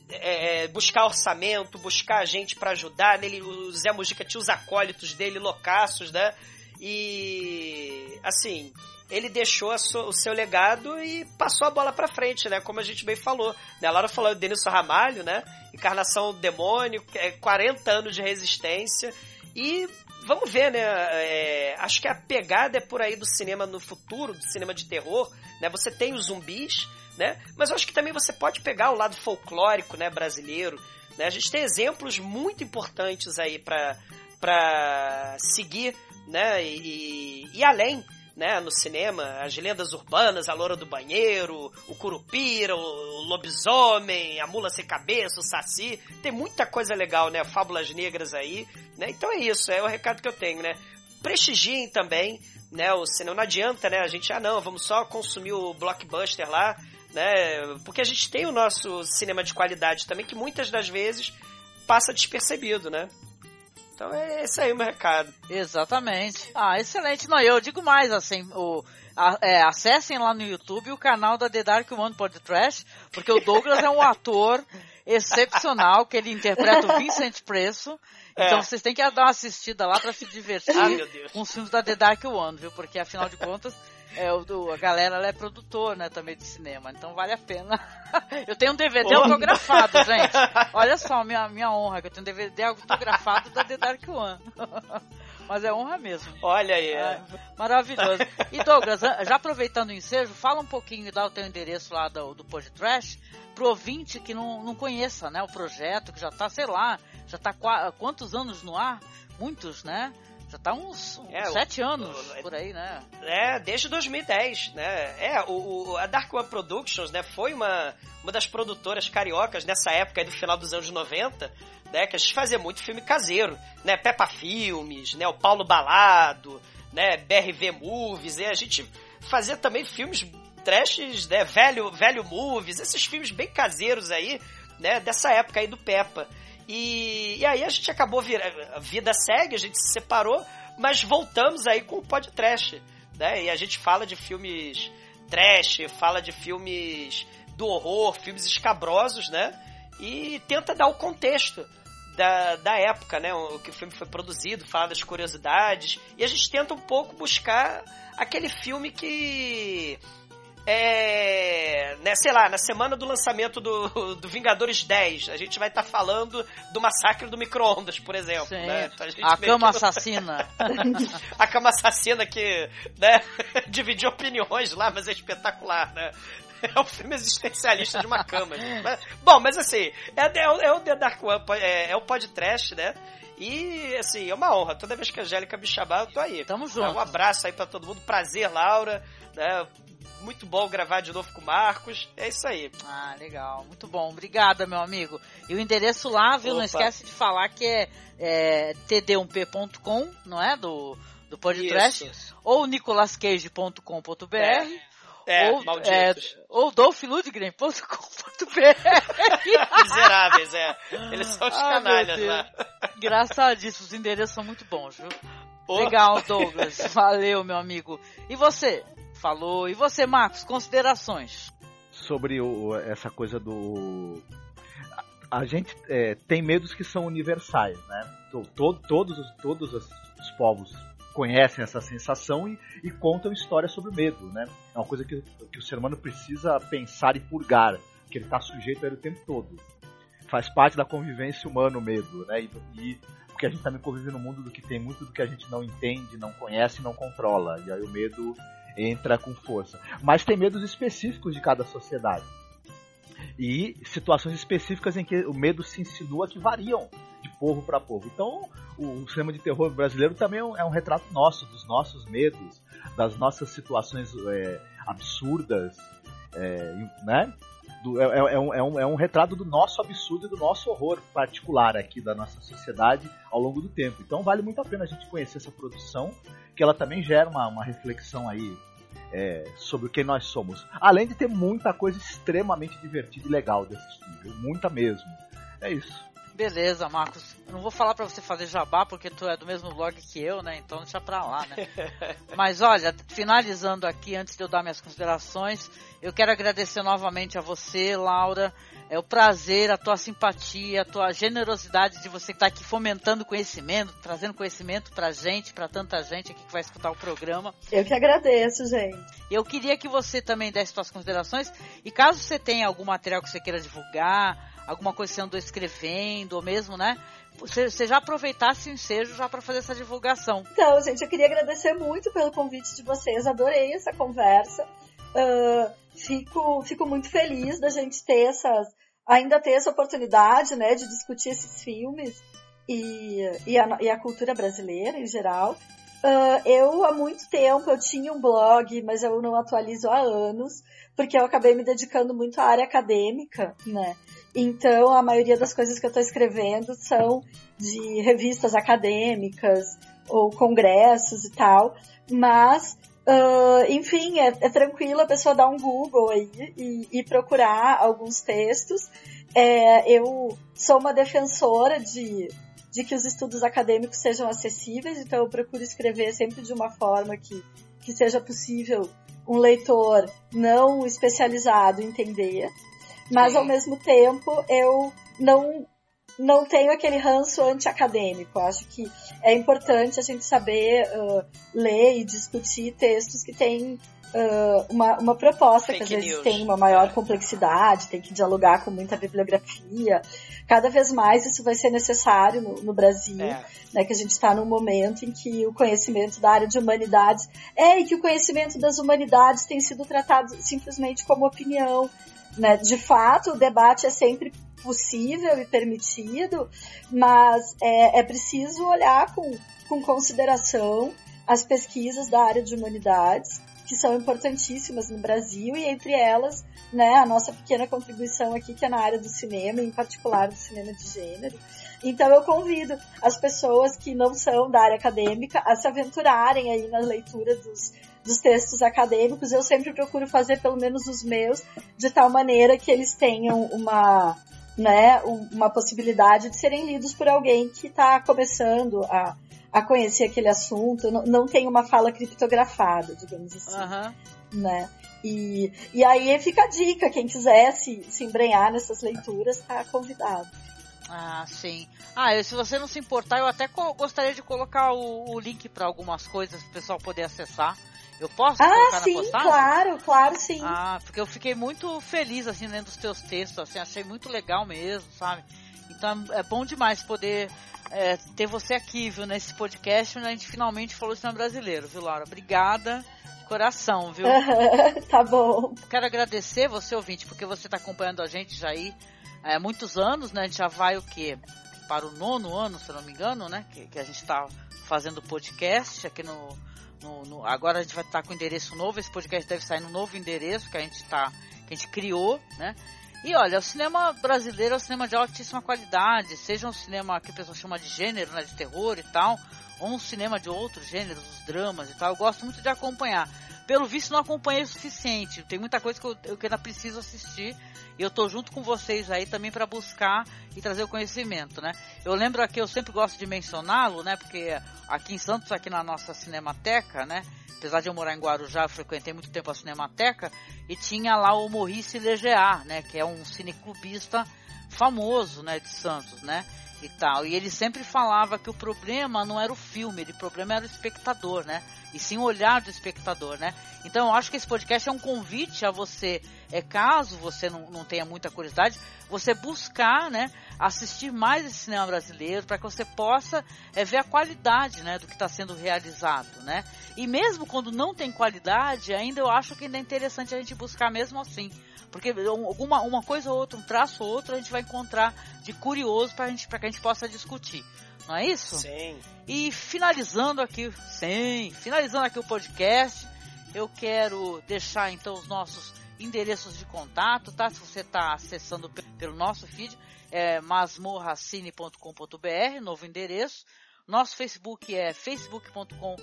é, é buscar orçamento, buscar gente para ajudar. Nele, o Zé Mujica tinha os acólitos dele loucaços, né? E assim, ele deixou so, o seu legado e passou a bola para frente, né? Como a gente bem falou. Né? A Laura falou do Denilson Ramalho, né? Encarnação demônio, 40 é, anos de resistência. E vamos ver, né? É, acho que a pegada é por aí do cinema no futuro, do cinema de terror, né? Você tem os zumbis, né? Mas eu acho que também você pode pegar o lado folclórico, né, brasileiro, né? A gente tem exemplos muito importantes aí para para seguir, né? E, e, e além, né, no cinema, as lendas urbanas, a loura do banheiro, o curupira, o lobisomem, a mula sem cabeça, o saci, tem muita coisa legal, né, fábulas negras aí, né, então é isso, é o recado que eu tenho, né, prestigiem também, né, o cinema, não adianta, né, a gente, ah não, vamos só consumir o blockbuster lá, né, porque a gente tem o nosso cinema de qualidade também, que muitas das vezes passa despercebido, né, então é esse aí o meu recado. Exatamente. Ah, excelente. Não, eu digo mais, assim, o, a, é, acessem lá no YouTube o canal da The Dark One Pod Trash, porque o Douglas é um ator excepcional, que ele interpreta o Vincent Preço. É. Então vocês têm que dar uma assistida lá para se divertir ah, com os filmes da The Dark One, viu? Porque afinal de contas é, o, a galera ela é produtor, né, também de cinema, então vale a pena. eu tenho um DVD oh. autografado, gente. Olha só, minha, minha honra, que eu tenho um DVD autografado da The Dark One. Mas é honra mesmo. Olha aí. É, maravilhoso. E Douglas, já aproveitando o ensejo, fala um pouquinho, dá o teu endereço lá do, do Trash pro ouvinte que não, não conheça, né, o projeto, que já tá, sei lá, já tá qu quantos anos no ar? Muitos, né? Já tá uns, uns é, sete o, anos o, por aí, né? É, desde 2010, né? É, o, o, a Dark One Productions, né, foi uma, uma das produtoras cariocas nessa época do final dos anos 90, né, que a gente fazia muito filme caseiro, né? Peppa Filmes, né, o Paulo Balado, né, BRV Movies, e a gente fazia também filmes trashes, né, velho, velho movies, esses filmes bem caseiros aí, né, dessa época aí do Peppa. E, e aí a gente acabou, vir, a vida segue, a gente se separou, mas voltamos aí com o podcast, né? E a gente fala de filmes trash, fala de filmes do horror, filmes escabrosos, né? E tenta dar o contexto da, da época, né? O que o filme foi produzido, fala das curiosidades. E a gente tenta um pouco buscar aquele filme que é, né, sei lá, na semana do lançamento do, do Vingadores 10, a gente vai estar tá falando do massacre do micro-ondas, por exemplo. Né? Então a, a cama que... assassina. a cama assassina que né, dividiu opiniões lá, mas é espetacular, né? É um filme existencialista de uma cama. bom, mas assim, é, é, é, o The Dark One, é, é o podcast, né? E, assim, é uma honra. Toda vez que a Angélica me chamar, eu tô aí. Tamo junto. Um abraço aí pra todo mundo. Prazer, Laura. Né? Muito bom gravar de novo com o Marcos. É isso aí. Ah, legal. Muito bom. Obrigada, meu amigo. E o endereço lá, viu? Opa. Não esquece de falar que é, é td1p.com, não é? Do, do podcast. Isso. Ou nicolascage.com.br. É. É, ou, é, ou dolphludgren.com.br Miseráveis, é. Eles são os ah, canalhas lá. Engraçadíssimo, os endereços são muito bons, viu? Oh. Legal, Douglas. Valeu, meu amigo. E você? Falou. E você, Marcos, considerações? Sobre o, essa coisa do. A, gente é, tem medos que são universais, né? Todo, todos, todos os, os povos conhecem essa sensação e, e, contam histórias sobre medo, né? É uma coisa que, que o ser humano precisa pensar e purgar que ele está sujeito a ele o tempo todo. Faz parte da convivência humana o medo, né? E, e porque a gente também convive no mundo do que tem muito do que a gente não entende, não conhece, não controla. E aí o medo entra com força. Mas tem medos específicos de cada sociedade. E situações específicas em que o medo se insinua que variam de povo para povo. Então, o cinema de terror brasileiro também é um, é um retrato nosso, dos nossos medos, das nossas situações é, absurdas, é, né? Do, é, é, é, um, é, um, é um retrato do nosso absurdo e do nosso horror particular aqui da nossa sociedade ao longo do tempo. Então vale muito a pena a gente conhecer essa produção, que ela também gera uma, uma reflexão aí é, sobre quem nós somos. Além de ter muita coisa extremamente divertida e legal de assistir, viu? muita mesmo. É isso. Beleza, Marcos. Não vou falar para você fazer jabá porque tu é do mesmo blog que eu, né? Então deixa pra lá, né? Mas olha, finalizando aqui, antes de eu dar minhas considerações, eu quero agradecer novamente a você, Laura. É o prazer, a tua simpatia, a tua generosidade de você estar aqui fomentando conhecimento, trazendo conhecimento pra gente, pra tanta gente aqui que vai escutar o programa. Eu que agradeço, gente. Eu queria que você também desse suas considerações e caso você tenha algum material que você queira divulgar, alguma coisa que você andou escrevendo, ou mesmo, né? Você, você já aproveitasse o ensejo já para fazer essa divulgação. Então, gente, eu queria agradecer muito pelo convite de vocês, adorei essa conversa. Uh, fico, fico muito feliz da gente ter essas, ainda ter essa oportunidade, né, de discutir esses filmes e, e, a, e a cultura brasileira em geral. Uh, eu, há muito tempo, eu tinha um blog, mas eu não atualizo há anos, porque eu acabei me dedicando muito à área acadêmica, né? Então, a maioria das coisas que eu estou escrevendo são de revistas acadêmicas ou congressos e tal, mas Uh, enfim, é, é, tranquilo a pessoa dar um Google aí e, e procurar alguns textos. É, eu sou uma defensora de, de que os estudos acadêmicos sejam acessíveis, então eu procuro escrever sempre de uma forma que, que seja possível um leitor não especializado entender, mas Sim. ao mesmo tempo eu não não tenho aquele ranço anti-acadêmico. Acho que é importante a gente saber uh, ler e discutir textos que têm uh, uma, uma proposta, Fake que às vezes tem uma maior complexidade, tem que dialogar com muita bibliografia. Cada vez mais isso vai ser necessário no, no Brasil, é. né, que a gente está num momento em que o conhecimento da área de humanidades é e que o conhecimento das humanidades tem sido tratado simplesmente como opinião. Né? De fato, o debate é sempre possível e permitido, mas é, é preciso olhar com, com consideração as pesquisas da área de humanidades, que são importantíssimas no Brasil, e entre elas, né, a nossa pequena contribuição aqui, que é na área do cinema, em particular do cinema de gênero. Então eu convido as pessoas que não são da área acadêmica a se aventurarem aí na leitura dos, dos textos acadêmicos. Eu sempre procuro fazer pelo menos os meus, de tal maneira que eles tenham uma, né, uma possibilidade de serem lidos por alguém que está começando a, a conhecer aquele assunto, não, não tem uma fala criptografada, digamos assim. Uhum. Né? E, e aí fica a dica, quem quiser se, se embrenhar nessas leituras, está convidado. Ah, sim. Ah, se você não se importar, eu até gostaria de colocar o, o link para algumas coisas para o pessoal poder acessar. Eu posso ah, colocar sim, na postagem? claro, claro, sim. Ah, porque eu fiquei muito feliz, assim, lendo os teus textos, assim, achei muito legal mesmo, sabe? Então é bom demais poder é, ter você aqui, viu, nesse podcast, onde a gente finalmente falou cinema brasileiro, viu, Laura? Obrigada, coração, viu? tá bom. Quero agradecer você, ouvinte, porque você está acompanhando a gente já aí há muitos anos, né? A gente já vai o quê? Para o nono ano, se não me engano, né? Que, que a gente está fazendo podcast aqui no, no, no, agora a gente vai estar com endereço novo. Esse podcast deve sair no novo endereço que a gente tá, que a gente criou, né? E olha, o cinema brasileiro é um cinema de altíssima qualidade, seja um cinema que o pessoal chama de gênero, né, de terror e tal, ou um cinema de outros gêneros, os dramas e tal. Eu gosto muito de acompanhar. Pelo visto, não acompanhei o suficiente. Tem muita coisa que eu, eu ainda preciso assistir e eu tô junto com vocês aí também para buscar e trazer o conhecimento, né? Eu lembro aqui, eu sempre gosto de mencioná-lo, né? Porque aqui em Santos, aqui na nossa Cinemateca, né? Apesar de eu morar em Guarujá, eu frequentei muito tempo a Cinemateca e tinha lá o Maurice Legear, né? Que é um cineclubista famoso, né? De Santos, né? E tal. E ele sempre falava que o problema não era o filme, o problema era o espectador, né? E sim o olhar do espectador, né? Então eu acho que esse podcast é um convite a você, é caso você não, não tenha muita curiosidade, você buscar, né, assistir mais esse cinema brasileiro para que você possa é, ver a qualidade, né, do que está sendo realizado, né? E mesmo quando não tem qualidade, ainda eu acho que ainda é interessante a gente buscar mesmo assim porque alguma uma coisa ou outra, um traço ou outro, a gente vai encontrar de curioso para gente, que a gente possa discutir. Não é isso? Sim. E finalizando aqui, sim, finalizando aqui o podcast, eu quero deixar então os nossos endereços de contato, tá? Se você está acessando pelo nosso feed, é masmorracine.com.br, novo endereço. Nosso Facebook é facebook.com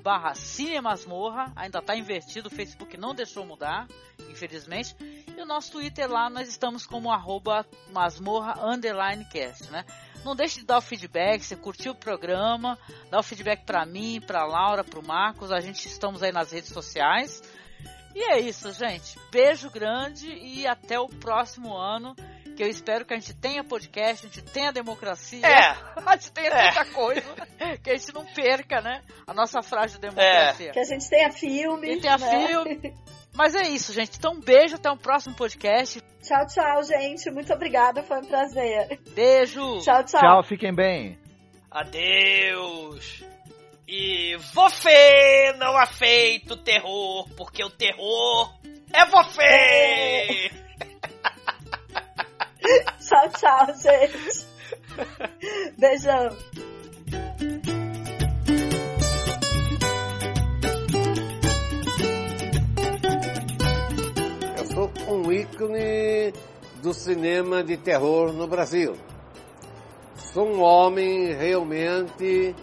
barra cinemasmorra, ainda está invertido, o Facebook não deixou mudar, infelizmente. E o nosso Twitter lá, nós estamos como arroba masmorra underline cast, né? Não deixe de dar o feedback, você curtiu o programa, dá o feedback para mim, para Laura, para o Marcos, a gente estamos aí nas redes sociais. E é isso, gente. Beijo grande e até o próximo ano que eu espero que a gente tenha podcast, a gente tenha democracia, é. a gente tenha é. tanta coisa, que a gente não perca, né? A nossa frágil democracia. É. Que a gente tenha filme. Que tenha né? filme. Mas é isso, gente. Então, um beijo, até o próximo podcast. Tchau, tchau, gente. Muito obrigada, foi um prazer. Beijo. Tchau, tchau. Tchau, fiquem bem. Adeus. E você não aceita o terror, porque o terror é você! É. tchau, tchau, gente. Beijão. um ícone do cinema de terror no Brasil. Sou um homem realmente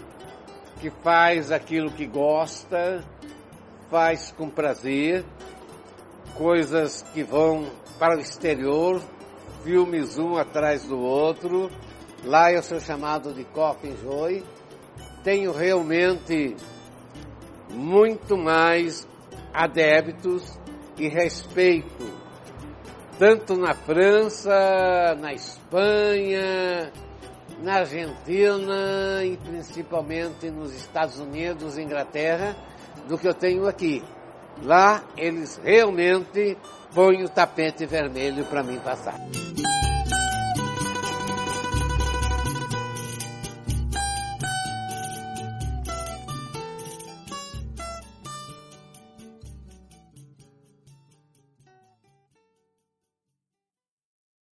que faz aquilo que gosta, faz com prazer, coisas que vão para o exterior, filmes um atrás do outro. Lá eu sou chamado de Coffin Joy. Tenho realmente muito mais adeptos e respeito tanto na França, na Espanha, na Argentina e principalmente nos Estados Unidos Inglaterra do que eu tenho aqui. Lá eles realmente põem o tapete vermelho para mim passar.